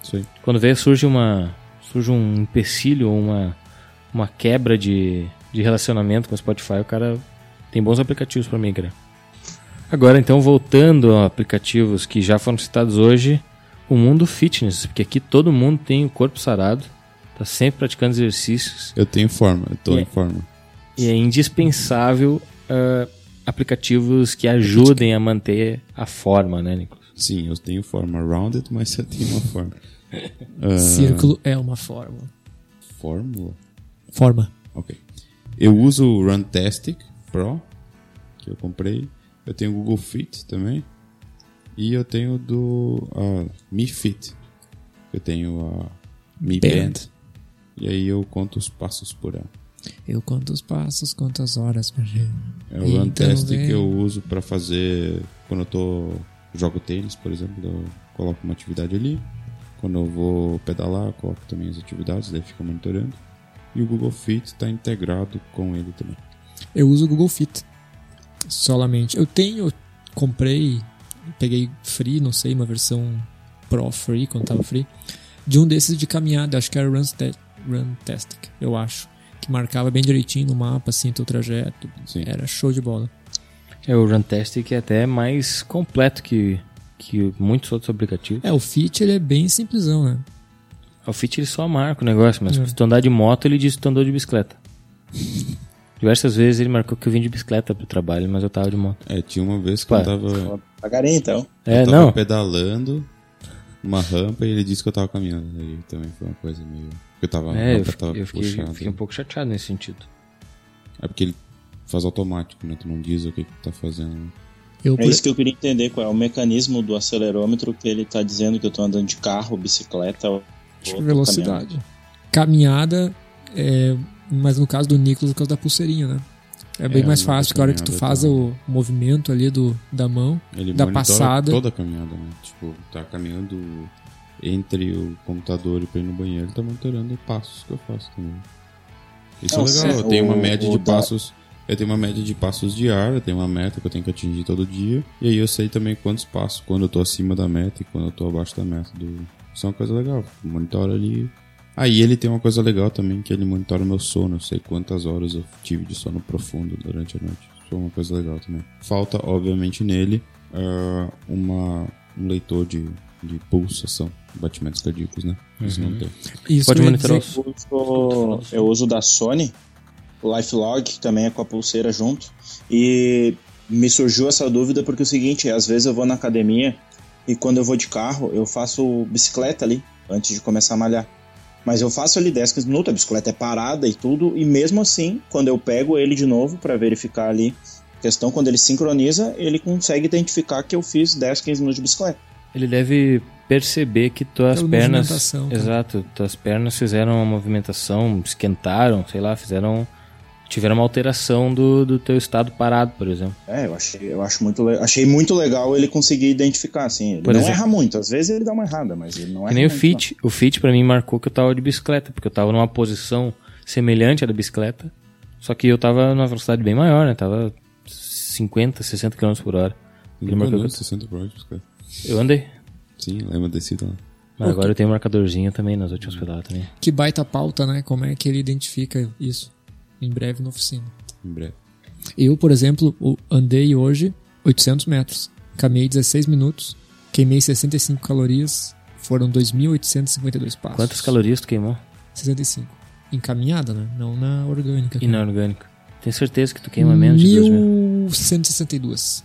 S2: Isso aí.
S1: Quando vê, surge uma. surge um empecilho ou uma, uma quebra de, de relacionamento com o Spotify, o cara tem bons aplicativos para migrar. Agora, então, voltando a aplicativos que já foram citados hoje, o mundo fitness, porque aqui todo mundo tem o corpo sarado, tá sempre praticando exercícios.
S2: Eu tenho forma, eu tô
S1: É.
S2: em forma.
S1: E é indispensável ah, aplicativos que ajudem a manter a forma, né, Nicolas?
S2: Sim, eu tenho forma rounded, mas eu tenho uma forma. Ah,
S3: Círculo é uma fórmula.
S2: Fórmula?
S3: Forma.
S2: Ok. Eu uso o Runtastic Pro, que eu comprei. Eu tenho o Google Fit também. E eu tenho do ah, Mi Fit. Eu tenho a Mi
S3: Band.
S2: Band. E aí eu conto os passos por ela.
S3: Eu conto os passos, quantas horas pra gente.
S2: É o
S3: Então,
S2: Runtastic
S3: vem.
S2: que eu uso pra fazer quando eu tô jogo tênis, por exemplo, eu coloco uma atividade ali. Quando eu vou pedalar, eu coloco também as atividades, daí fica monitorando. E o Google Fit está integrado com ele também.
S3: Eu uso o Google Fit. Solamente. Eu tenho, comprei, peguei free, não sei, uma versão Pro Free, quando tava free, de um desses de caminhada, acho que era Runsta- Runtastic, eu acho. Que marcava bem direitinho no mapa, assim, teu trajeto.
S2: Sim.
S3: Era show de bola.
S1: É, o Runtastic é até mais completo que, que muitos outros aplicativos.
S3: É, o Fit ele é bem simplesão, né?
S1: O Fit ele só marca o negócio, mas
S3: É.
S1: se tu andar de moto, ele diz que tu andou de bicicleta. Diversas vezes ele marcou que eu vim de bicicleta pro trabalho, mas eu tava de moto.
S2: É, tinha uma vez que
S1: Ué.
S2: eu tava,
S4: Pagarei então.
S1: É,
S2: eu tava
S1: não.
S2: pedalando numa rampa e ele disse que eu tava caminhando. Aí também foi uma coisa meio. Eu tava,
S1: É, eu
S2: tava
S1: eu fiquei- fiquei um pouco chateado nesse sentido.
S2: É porque ele faz automático, né? Tu não diz o que, que tu tá fazendo. né?
S3: Eu,
S4: É isso que eu queria entender, qual é o mecanismo do acelerômetro que ele tá dizendo que eu tô andando de carro, bicicleta ou
S3: velocidade. Caminhada, é, mas no caso do Nicolas, por causa da pulseirinha, né? É bem
S2: É,
S3: mais fácil, que a hora que tu faz
S2: tá.
S3: o movimento ali do, da mão,
S2: Ele
S3: Da passada.
S2: toda a caminhada, né? Tipo, tá caminhando entre o computador e pra ir no banheiro, ele tá monitorando passos que eu faço também. Isso é legal, eu tenho uma
S4: o-
S2: média
S4: o
S2: de
S4: da-
S2: passos. Eu tenho uma média de passos diária, eu tenho uma meta que eu tenho que atingir todo dia. E aí eu sei também quantos passos, quando eu tô acima da meta e quando eu tô abaixo da meta. Do... Isso é uma coisa legal. Monitora ali. Aí ele tem uma coisa legal também, que ele monitora meu sono. Eu sei quantas horas eu tive de sono profundo durante a noite. Isso é uma coisa legal também. Falta, obviamente, nele ah, uma, um leitor de, de pulsação, batimentos cardíacos, né? Isso não tem.
S3: Isso
S1: Pode monitorar os-
S4: Eu uso, eu uso da Sony, o LifeLog, que também é com a pulseira junto. E me surgiu essa dúvida porque é o seguinte, às vezes eu vou na academia e quando eu vou de carro, eu faço bicicleta ali, antes de começar a malhar. Mas eu faço ali 10, 15 minutos, a bicicleta é parada e tudo, e mesmo assim, quando eu pego ele de novo para verificar ali, questão, quando ele sincroniza, ele consegue identificar que eu fiz 10, 15 minutos de bicicleta.
S1: Ele deve perceber que tuas
S3: Pela
S1: pernas.
S3: movimentação, tá?
S1: Exato, tuas pernas fizeram uma movimentação, esquentaram, sei lá, fizeram. Tiveram uma alteração do, do teu estado parado, por exemplo.
S4: É, eu achei, eu acho muito, achei muito legal ele conseguir identificar, assim. Ele
S1: Por
S4: não
S1: exemplo-
S4: erra muito, às vezes ele dá uma errada, mas ele não erra
S1: Que nem o
S4: muito,
S1: Fit. O Fit pra mim marcou que eu tava de bicicleta, porque eu tava numa posição semelhante à da bicicleta, só que eu tava numa velocidade bem maior, né? Tava 50, 60 km por hora. Ele marcou
S2: andou
S1: que eu-
S2: 60 por hora de bicicleta.
S1: Eu andei.
S2: Sim, lembra descida lá.
S1: Mas agora eu tenho um marcadorzinho também nas últimas pedalas também.
S3: Que baita pauta, né? Como é que ele identifica isso? Em breve na oficina.
S2: Em breve.
S3: Eu, por exemplo, andei hoje 800 metros. Caminhei 16 minutos. Queimei 65 calorias. Foram 2.852 passos.
S1: Quantas calorias tu queimou?
S3: 65. Em caminhada, né? Não na orgânica.
S1: E na orgânica? Tenho certeza que tu queima menos de 2 mil.
S3: 1.162.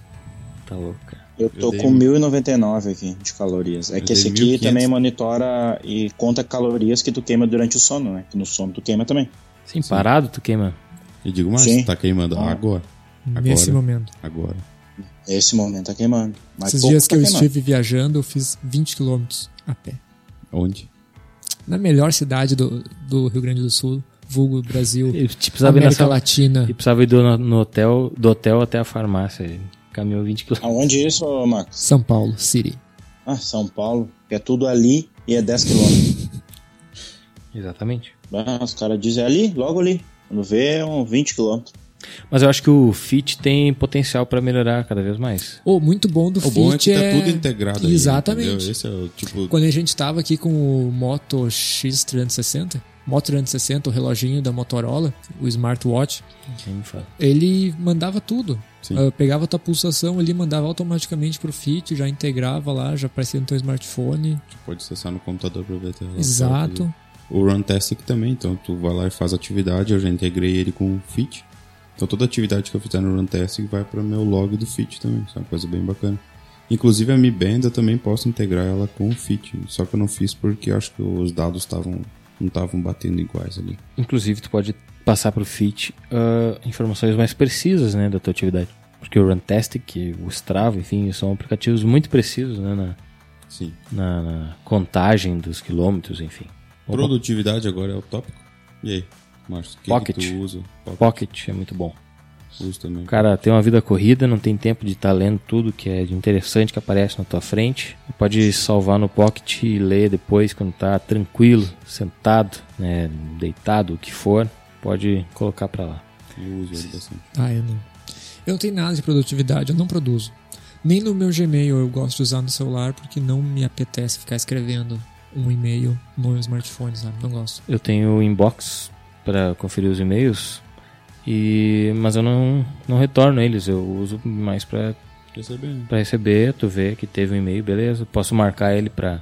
S1: Tá louco.
S4: Eu tô
S2: Eu
S4: com
S2: um-
S4: 1099 aqui de calorias. É
S2: Eu
S4: que esse aqui
S2: 1500.
S4: também monitora e conta calorias que tu queima durante o sono, né? Que no sono tu queima também.
S1: Sim, parado tu queima.
S2: E digo mais,
S4: Sim.
S2: tá queimando
S4: Ah.
S2: agora.
S3: Nesse
S2: Agora.
S3: momento.
S2: Agora.
S4: Esse momento tá queimando. Mas
S3: Esses dias que
S4: tá
S3: eu
S4: queimando.
S3: estive viajando, eu fiz 20 quilômetros a pé.
S2: Onde?
S3: Na melhor cidade do, do Rio Grande do Sul, vulgo Brasil,
S1: Eu te precisava ir
S3: América
S1: nessa...
S3: Latina.
S1: E precisava ir do, no hotel, do hotel até a farmácia. Ele Caminhou 20 km.
S4: Aonde isso, Marcos?
S3: São Paulo, City.
S4: Ah, São Paulo. que É tudo ali e é 10 quilômetros.
S1: Exatamente.
S4: Ah, os caras dizem ali, logo ali. Quando vê, é uns 20 quilômetros.
S1: Mas eu acho que o Fit tem potencial para melhorar cada vez mais.
S3: O muito bom do
S2: O bom é
S3: Fit
S2: que tá tudo integrado aí,
S3: Exatamente.
S2: Esse é o tipo...
S3: Quando a gente tava aqui com o Moto X360, Moto 360, o reloginho da Motorola, o smartwatch, ele mandava tudo. Ah, pegava a tua pulsação, ele mandava automaticamente pro Fit, já integrava lá, já aparecia no teu smartphone.
S2: Pode acessar no computador pra ver lá.
S3: Exato.
S2: O Runtastic também, então tu vai lá e faz atividade, eu já integrei ele com o Fit. Então toda atividade que eu fizer no Runtest vai para meu log do Fit também. Isso é uma coisa bem bacana. Inclusive a Mi Band eu também posso integrar ela com o Fit. Só que eu não fiz porque acho que os dados estavam não estavam batendo iguais ali.
S1: Inclusive, tu pode passar para o Fit uh, informações mais precisas né, da tua atividade. Porque o Runtastic, o Strava, enfim, são aplicativos muito precisos né, na,
S2: Sim.
S1: na, na contagem dos quilômetros, enfim.
S2: Produtividade agora é o tópico. E aí, Márcio? O que,
S1: Pocket.
S2: que tu usa? Pocket.
S1: Pocket é muito bom.
S2: Também.
S1: O cara tem uma vida corrida, não tem tempo de estar lendo tudo que é de interessante que aparece na tua frente. Pode salvar no Pocket e ler depois quando tá tranquilo, sentado, né, deitado, o que for. Pode colocar para lá.
S2: Eu uso ele bastante.
S3: Ah, eu não. Eu não tenho nada de produtividade, eu não produzo. Nem no meu Gmail eu gosto de usar no celular porque não me apetece ficar escrevendo um e-mail no smartphone, sabe? Não gosto.
S1: Eu tenho o inbox para conferir os e-mails, e mas eu não, não retorno eles, eu uso mais para
S2: Recebendo.
S1: para receber, tu vê que teve um e-mail, beleza, posso marcar ele para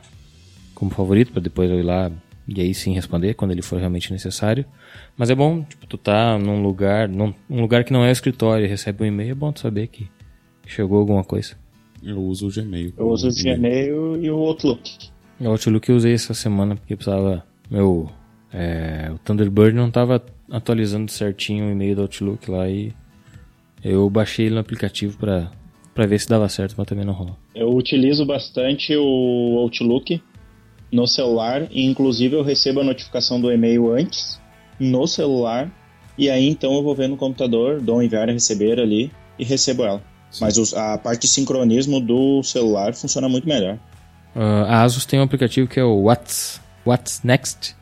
S1: como favorito para depois eu ir lá e aí sim responder quando ele for realmente necessário. Mas é bom, tipo, tu tá num lugar, num um lugar que não é o escritório e recebe um e-mail, é bom tu saber que chegou alguma coisa.
S2: Eu uso o Gmail.
S4: Eu uso o
S2: e-mail.
S4: Gmail e o Outlook.
S1: O Outlook eu usei essa semana porque precisava. Meu. é, o Thunderbird não estava atualizando certinho o e-mail do Outlook lá e eu baixei ele no aplicativo para para ver se dava certo, mas também não rolou.
S4: Eu utilizo bastante o Outlook no celular e inclusive eu recebo a notificação do e-mail antes no celular e aí então eu vou ver no computador, dou um enviar e receber ali e recebo ela. Mas os- a parte de sincronismo do celular funciona muito melhor.
S1: Ah, a Asus tem um aplicativo que é o What's, What's Next,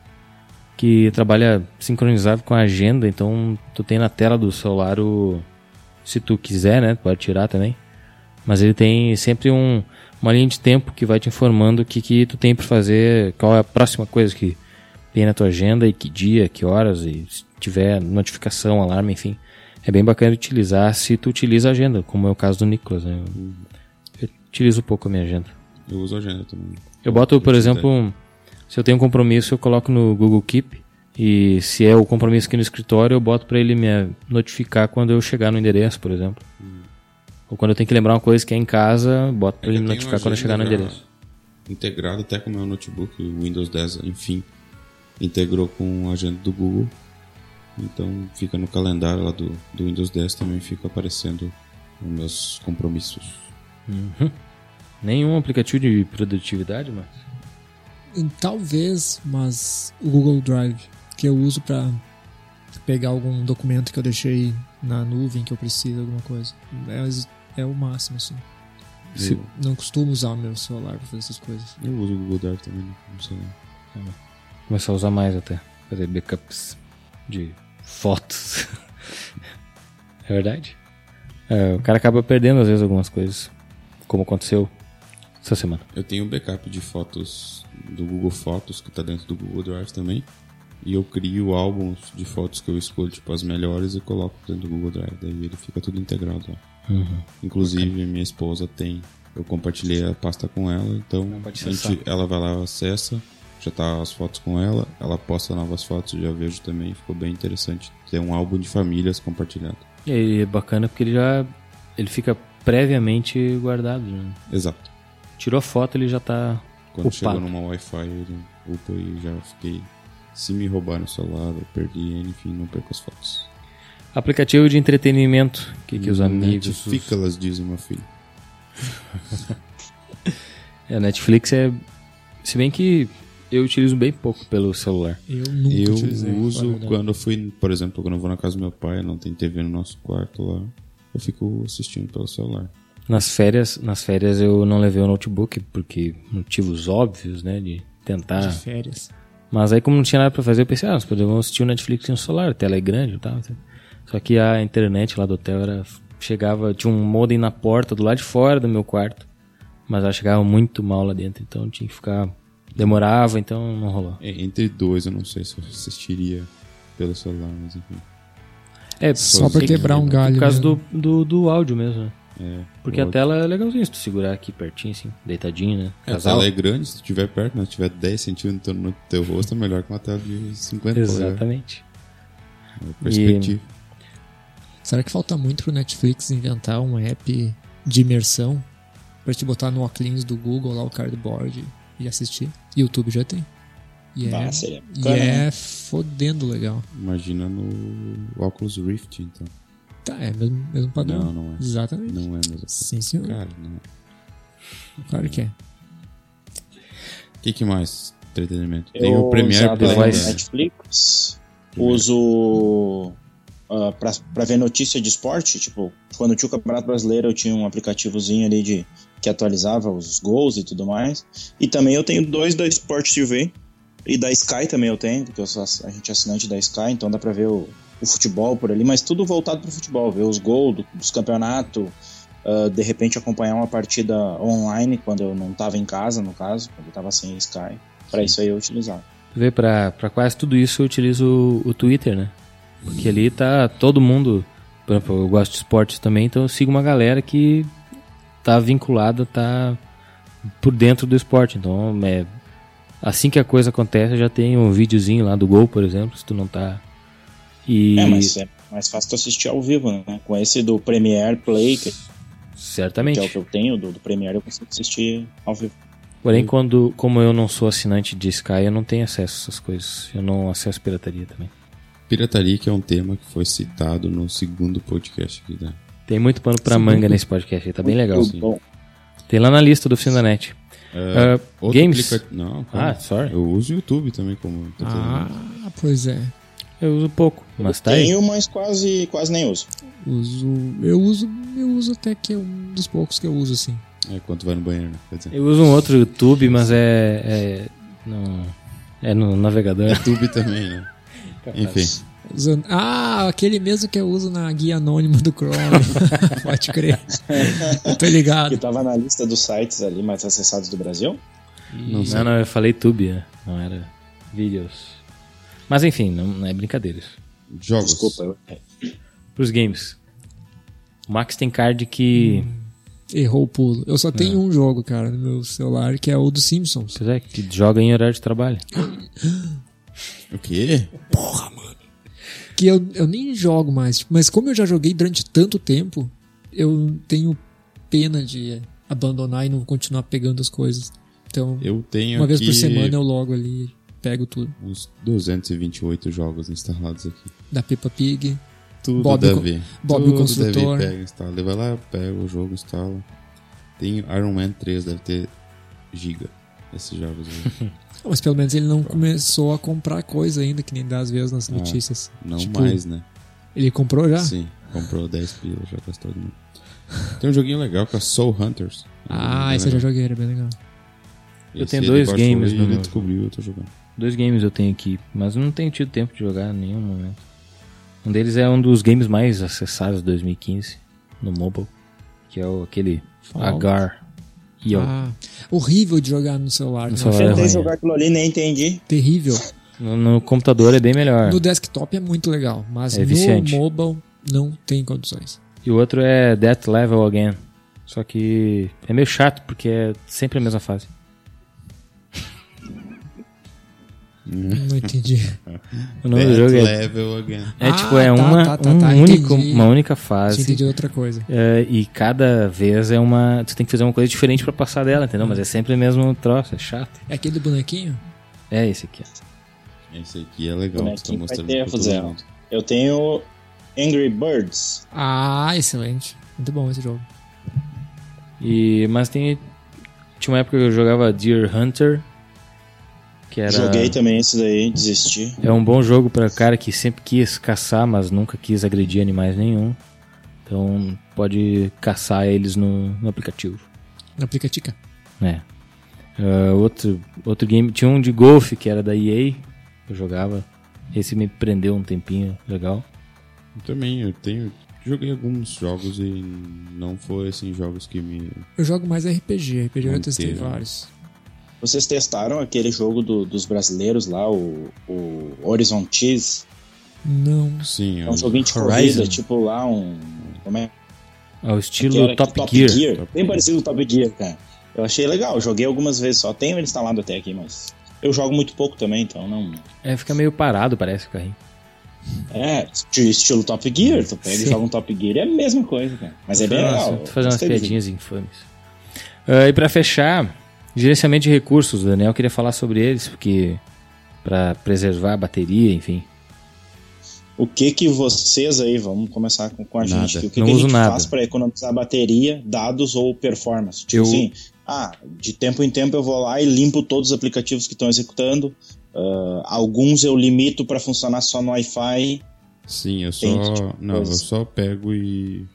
S1: que trabalha sincronizado com a agenda, então tu tem na tela do celular o. Se tu quiser, né? Pode tirar também. Mas ele tem sempre um, uma linha de tempo que vai te informando o que, que tu tem para fazer, qual é a próxima coisa que tem na tua agenda e que dia, que horas, e se tiver notificação, alarme, enfim. É bem bacana utilizar se tu utiliza a agenda, como é o caso do Nicolas. Né? Eu, eu utilizo pouco a minha agenda.
S2: Eu uso a agenda também.
S1: Eu boto, por exemplo, um- se eu tenho um compromisso, eu coloco no Google Keep. E se é o compromisso aqui no escritório, eu boto para ele me notificar quando eu chegar no endereço, por exemplo. Ou quando eu tenho que lembrar uma coisa que é em casa, boto para
S2: É
S1: ele me notificar quando eu chegar no endereço.
S2: Integrado até com o meu notebook, o Windows 10, enfim. Integrou com a agenda do Google. Então fica no calendário lá do, do Windows 10 também fica aparecendo os meus compromissos.
S1: Nenhum aplicativo de produtividade, mas.
S3: Talvez, mas o Google Drive, que eu uso pra pegar algum documento que eu deixei na nuvem que eu preciso, alguma coisa. É, é o máximo, assim.
S1: Se-
S3: Não costumo usar o meu celular pra fazer essas coisas.
S2: Eu uso o Google Drive também, não sei.
S1: Começar a usar mais até. Fazer backups de fotos. é verdade? É, o cara acaba perdendo às vezes algumas coisas. Como aconteceu essa semana.
S2: Eu tenho um backup de fotos do Google Fotos, que tá dentro do Google Drive também. E eu crio álbuns de fotos que eu escolho, tipo, as melhores e coloco dentro do Google Drive. Daí ele fica tudo integrado lá. Inclusive, minha esposa tem. Eu compartilhei a pasta com ela, então a gente- ela vai lá, acessa, já tá as fotos com ela, ela posta novas fotos, eu já vejo também, ficou bem interessante. Ter um álbum de famílias compartilhado.
S1: E aí é bacana porque ele já. Ele fica previamente guardado. né?
S2: Exato.
S1: Tirou a foto, ele já tá.
S2: Quando
S1: Upado.
S2: chegou numa Wi-Fi, ele upa e já fiquei. Se me roubaram o celular, eu perdi, enfim, não perco as fotos.
S1: Aplicativo de entretenimento. Que, que os amigos. os-
S2: Netflix, dizem meu filho.
S1: É, a Netflix é. Se bem que eu utilizo bem pouco pelo celular.
S3: Eu nunca
S2: Eu
S3: utilizei.
S2: uso
S3: a verdade.
S2: quando eu fui, por exemplo, quando eu vou na casa do meu pai, não tem TV no nosso quarto lá, eu fico assistindo pelo celular.
S1: Nas férias, nas férias eu não levei o notebook, porque motivos óbvios, né? De tentar.
S3: De férias.
S1: Mas aí, como não tinha nada pra fazer, eu pensei, ah, nós podemos assistir o Netflix no celular, a tela é grande e tal. Só que a internet lá do hotel era. Chegava, tinha um modem na porta do lado de fora do meu quarto. Mas ela chegava muito mal lá dentro, então tinha que ficar. Demorava, então não rolou.
S2: É, Entre dois, eu não sei se eu assistiria pelo celular, mas enfim.
S1: É,
S3: Só pra quebrar
S1: que-
S3: um galho.
S1: Por causa
S3: mesmo.
S1: do, do, do áudio mesmo, né?
S2: É,
S1: Porque a tela é legalzinha se tu segurar aqui pertinho, assim, deitadinho, né?
S2: É, a tela é grande, se tu estiver perto, né? Se tiver 10 centímetros no teu rosto, é melhor que uma tela de 50 polegadas.
S1: Exatamente.
S2: É Perspectiva.
S3: Será que falta muito pro Netflix inventar um app de imersão pra te botar no óculos do Google lá o cardboard e assistir? YouTube já tem. E
S4: Bah,
S3: é,
S4: seria
S3: e é
S4: né?
S3: fodendo legal.
S2: Imagina no Oculus Rift, então.
S3: Tá, é mesmo, mesmo padrão.
S2: Não, não é.
S3: Exatamente.
S2: Não é mesmo.
S3: Sim, senhor.
S2: Cara, não.
S3: Claro que é.
S2: O que, que mais? Entretenimento. Tem o Premiere Play. Né?
S4: Netflix, uso ah, pra, pra ver notícia de esporte, tipo, quando tinha o Campeonato Brasileiro eu tinha um aplicativozinho ali de, que atualizava os gols e tudo mais. E também eu tenho dois da Sport TV e da Sky também eu tenho, porque eu sou, a gente é assinante da Sky, então dá pra ver o, o futebol por ali, mas tudo voltado pro futebol, ver os gols do- dos campeonatos, ah, de repente acompanhar uma partida online quando eu não tava em casa, no caso, quando eu tava sem Sky. Pra isso aí eu utilizava.
S1: Tu vê, pra, pra quase tudo isso eu utilizo o, o Twitter, né? Porque ali tá todo mundo. Por exemplo, eu gosto de esportes também, então eu sigo uma galera que tá vinculada, tá por dentro do esporte. Então, é, assim que a coisa acontece, já tem um videozinho lá do gol, por exemplo, se tu não tá. E
S4: É, mas é mais fácil tu assistir ao vivo, né? Com esse do Premiere Play, que, que
S1: certamente.
S4: é o que eu tenho, do, do Premiere eu consigo assistir ao vivo.
S1: Porém, quando, como eu não sou assinante de Sky, eu não tenho acesso a essas coisas. Eu não acesso pirataria também.
S2: Pirataria, que é um tema que foi citado no segundo podcast aqui, né?
S1: Tem muito pano pra manga nesse podcast aí, tá bem legal.
S4: Muito bom.
S1: Tem lá na lista do Fim da Net. Ah,
S2: Outro
S1: games?
S2: aplica- Não.
S1: Ah, sorry.
S2: Eu uso o YouTube também como.
S3: Ah, pois é.
S1: Eu uso pouco, mas tá aí.
S4: Tenho, mas quase, quase nem uso.
S3: Uso. Eu uso. Eu uso até que é um dos poucos que eu uso, assim.
S2: É quando vai no banheiro, né? Quer dizer,
S1: Eu uso um outro YouTube, mas é. É no, é no navegador.
S2: YouTube também, né? Enfim.
S3: Usando- Ah, aquele mesmo que eu uso na guia anônima do Chrome. Pode crer. Eu tô
S4: Que
S3: ligado.
S4: tava na lista dos sites ali mais acessados do Brasil.
S2: Não.
S1: Não, não, eu falei Tube, né? não era vídeos. Mas enfim, não, não é brincadeira isso.
S2: Jogos.
S4: Desculpa. eu-
S1: Pros games. O Max tem card que.
S3: Errou o pulo. Eu só tenho um jogo, cara, no meu celular, que é o dos Simpsons.
S1: Pois é, que joga em horário de trabalho.
S2: O quê?
S3: Que eu, eu nem jogo mais. tipo, Mas como eu já joguei durante tanto tempo, eu tenho pena de abandonar e não continuar pegando as coisas. Então,
S2: Eu tenho
S3: uma vez por
S2: aqui
S3: semana eu logo ali pego tudo.
S2: uns 228 jogos instalados aqui.
S3: Da Peppa Pig,
S2: Tudo
S3: Bob o
S2: Davi.
S3: Bob o
S2: Tudo
S3: Construtor.
S2: Davi pega, instala. Ele vai lá, pega o jogo, instala. Tem Iron Man 3, deve ter giga esses jogos aí.
S3: Mas pelo menos ele não começou a comprar coisa ainda, que nem dá às vezes nas notícias.
S2: Não
S3: Tipo,
S2: mais, né?
S3: Ele comprou já?
S2: Sim, comprou 10 pila, já gastou de novo. Tem um joguinho legal que é Soul Hunters.
S3: Ah, esse eu já joguei, era bem legal.
S1: Eu
S2: Esse
S1: tenho dois games no
S2: ele
S1: meu-
S2: descobriu, eu tô jogando.
S1: Dois games eu tenho aqui, mas eu não tenho tido tempo de jogar em nenhum momento. Um deles é um dos games mais acessados de 2015 no mobile, que é o, aquele
S3: Fallout.
S1: Agar. E eu,
S3: Ah, horrível de jogar no celular.
S1: No
S3: né?
S1: celular.
S4: Tentei
S1: ruim,
S4: jogar aquilo ali nem entendi.
S3: Terrível.
S1: no, no computador é bem melhor.
S3: No desktop é muito legal, mas
S1: É
S3: no
S1: viciante.
S3: mobile não tem condições.
S1: E o outro é Death Level Again. Só que é meio chato porque é sempre a mesma fase.
S3: Não entendi.
S1: O nome do jogo é,
S2: Level Again.
S1: é
S3: Ah,
S1: tipo é
S3: tá,
S1: uma,
S3: tá, tá,
S1: um
S3: tá,
S1: único,
S3: entendi.
S1: uma única fase.
S3: entendido outra coisa.
S1: é, e cada vez é uma. Tu tem que fazer uma coisa diferente pra passar dela, entendeu? Mas é sempre o mesmo troço, é chato.
S3: É aquele bonequinho?
S1: É esse aqui.
S2: Esse aqui é legal, mostrando todo
S4: Zé.
S2: mundo.
S4: Eu tenho Angry Birds.
S3: Ah, excelente. Muito bom esse jogo.
S1: E, mas tem. Tinha uma época que eu jogava Deer Hunter. Que era.
S4: Joguei também esse daí, desisti.
S1: É um bom jogo pra cara que sempre quis caçar, mas nunca quis agredir animais nenhum. Então pode caçar eles no, no aplicativo.
S3: Na Aplicatica.
S1: É. Ah, outro, outro game. Tinha um de golfe que era da EA. Eu jogava. Esse me prendeu um tempinho. Legal.
S2: Eu também, eu tenho. Joguei alguns jogos e não foi assim jogos que me.
S3: Eu jogo mais RPG. RPG eu testei vários.
S4: Vocês testaram aquele jogo do- dos brasileiros lá, o, o Horizon Cheese?
S3: Não.
S2: Sim,
S4: É um
S2: eu-
S4: joguinho de corrida, tipo lá um. Como é?
S1: Ao
S4: que
S1: estilo
S4: era?
S1: Top,
S4: Que
S1: Gear.
S2: Top
S4: Bem
S2: Gear.
S4: parecido com o Top Gear, cara. Eu achei legal, joguei algumas vezes, só tenho ele instalado até aqui, mas. Eu jogo muito pouco também, então não.
S1: É, fica meio parado, parece o carrinho.
S4: É, estilo Top Gear. Tu pega Sim. e joga um Top Gear é a mesma coisa, cara. Mas é bem legal.
S1: Tô fazendo umas piadinhas infames. Uh, e para fechar, gerenciamento de recursos. O Daniel queria falar sobre eles, porque para preservar a bateria, enfim.
S4: O que que vocês aí, vamos começar com, com a
S1: nada.
S4: gente, o que,
S1: Não
S4: que a gente
S1: nada.
S4: faz para economizar bateria, dados ou performance? Tipo
S1: Eu-
S4: assim, ah, de tempo em tempo eu vou lá e limpo todos os aplicativos que estão executando. ah, alguns eu limito para funcionar só no Wi-Fi.
S2: Sim, eu
S4: Tem
S2: só.
S4: tipo
S2: não, eu só pego e.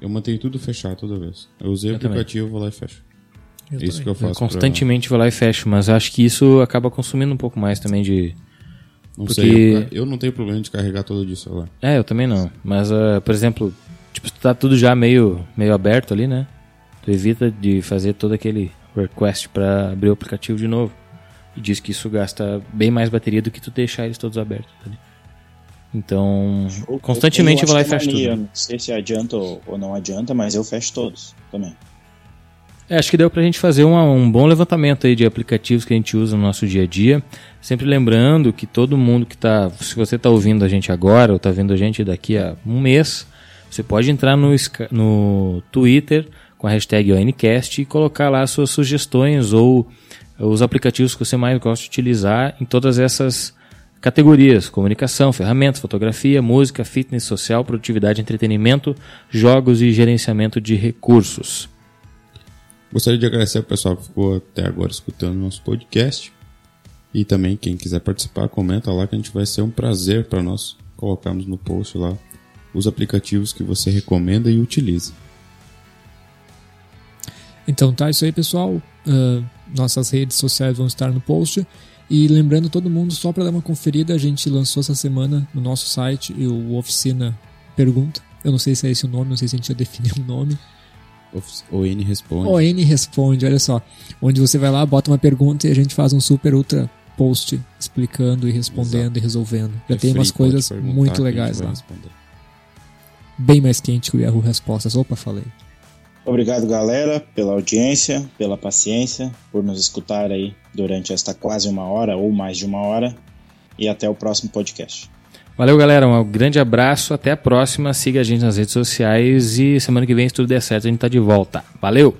S2: Eu mantenho tudo fechado toda vez. Eu usei o
S1: Eu também.
S2: aplicativo, vou lá e fecho.
S3: Eu
S2: isso
S3: também.
S2: que eu
S1: Eu
S2: faço.
S1: constantemente vou lá e fecho, mas acho que isso acaba consumindo um pouco mais também de.
S2: Pra... Não
S1: porque-
S2: sei, eu, eu não tenho problema de carregar todo dia o celular.
S1: É, eu também não. Mas, ah, por exemplo, tipo, tá tudo já meio, meio aberto ali, né? Tu evita de fazer todo aquele request para abrir o aplicativo de novo. E diz que isso gasta bem mais bateria do que tu deixar eles todos abertos ali. Então,
S4: Eu-
S1: constantemente eu vou lá e fecho
S4: mania,
S1: tudo.
S4: Não sei se adianta ou, ou não adianta, mas eu fecho todos também.
S1: É, acho que deu pra gente fazer uma- um bom levantamento aí de aplicativos que a gente usa no nosso dia a dia. Sempre lembrando que todo mundo que tá. Se você tá ouvindo a gente agora ou tá vendo a gente daqui a um mês, você pode entrar no, no Twitter com a hashtag ONCast e colocar lá suas sugestões ou os aplicativos que você mais gosta de utilizar em todas essas categorias: comunicação, ferramentas, fotografia, música, fitness, social, produtividade, entretenimento, jogos e gerenciamento de recursos.
S2: Gostaria de agradecer ao pessoal que ficou até agora escutando nosso podcast. E também, quem quiser participar, comenta lá que a gente vai ser um prazer para nós colocarmos no post lá os aplicativos que você recomenda e utiliza.
S3: Então tá, isso aí, pessoal. Ah, nossas redes sociais vão estar no post. E lembrando todo mundo, só para dar uma conferida, a gente lançou essa semana no nosso site o Oficina Pergunta. Eu não sei se é esse o nome, não sei se a gente já definiu o nome.
S2: Office- O N responde.
S3: O N responde, olha só. Onde você vai lá, bota uma pergunta e a gente faz um super ultra post explicando e respondendo e resolvendo. Já
S2: É
S3: tem
S2: free,
S3: umas coisas muito legais lá.
S2: responder.
S3: Bem mais quente que o Yahoo Respostas. Opa, falei.
S4: Obrigado, galera, pela audiência, pela paciência, por nos escutar aí durante esta quase uma hora ou mais de uma hora. E até o próximo podcast.
S1: Valeu, galera. Um grande abraço. Até a próxima. Siga a gente nas redes sociais. E semana que vem, se tudo der certo, a gente tá de volta. Valeu!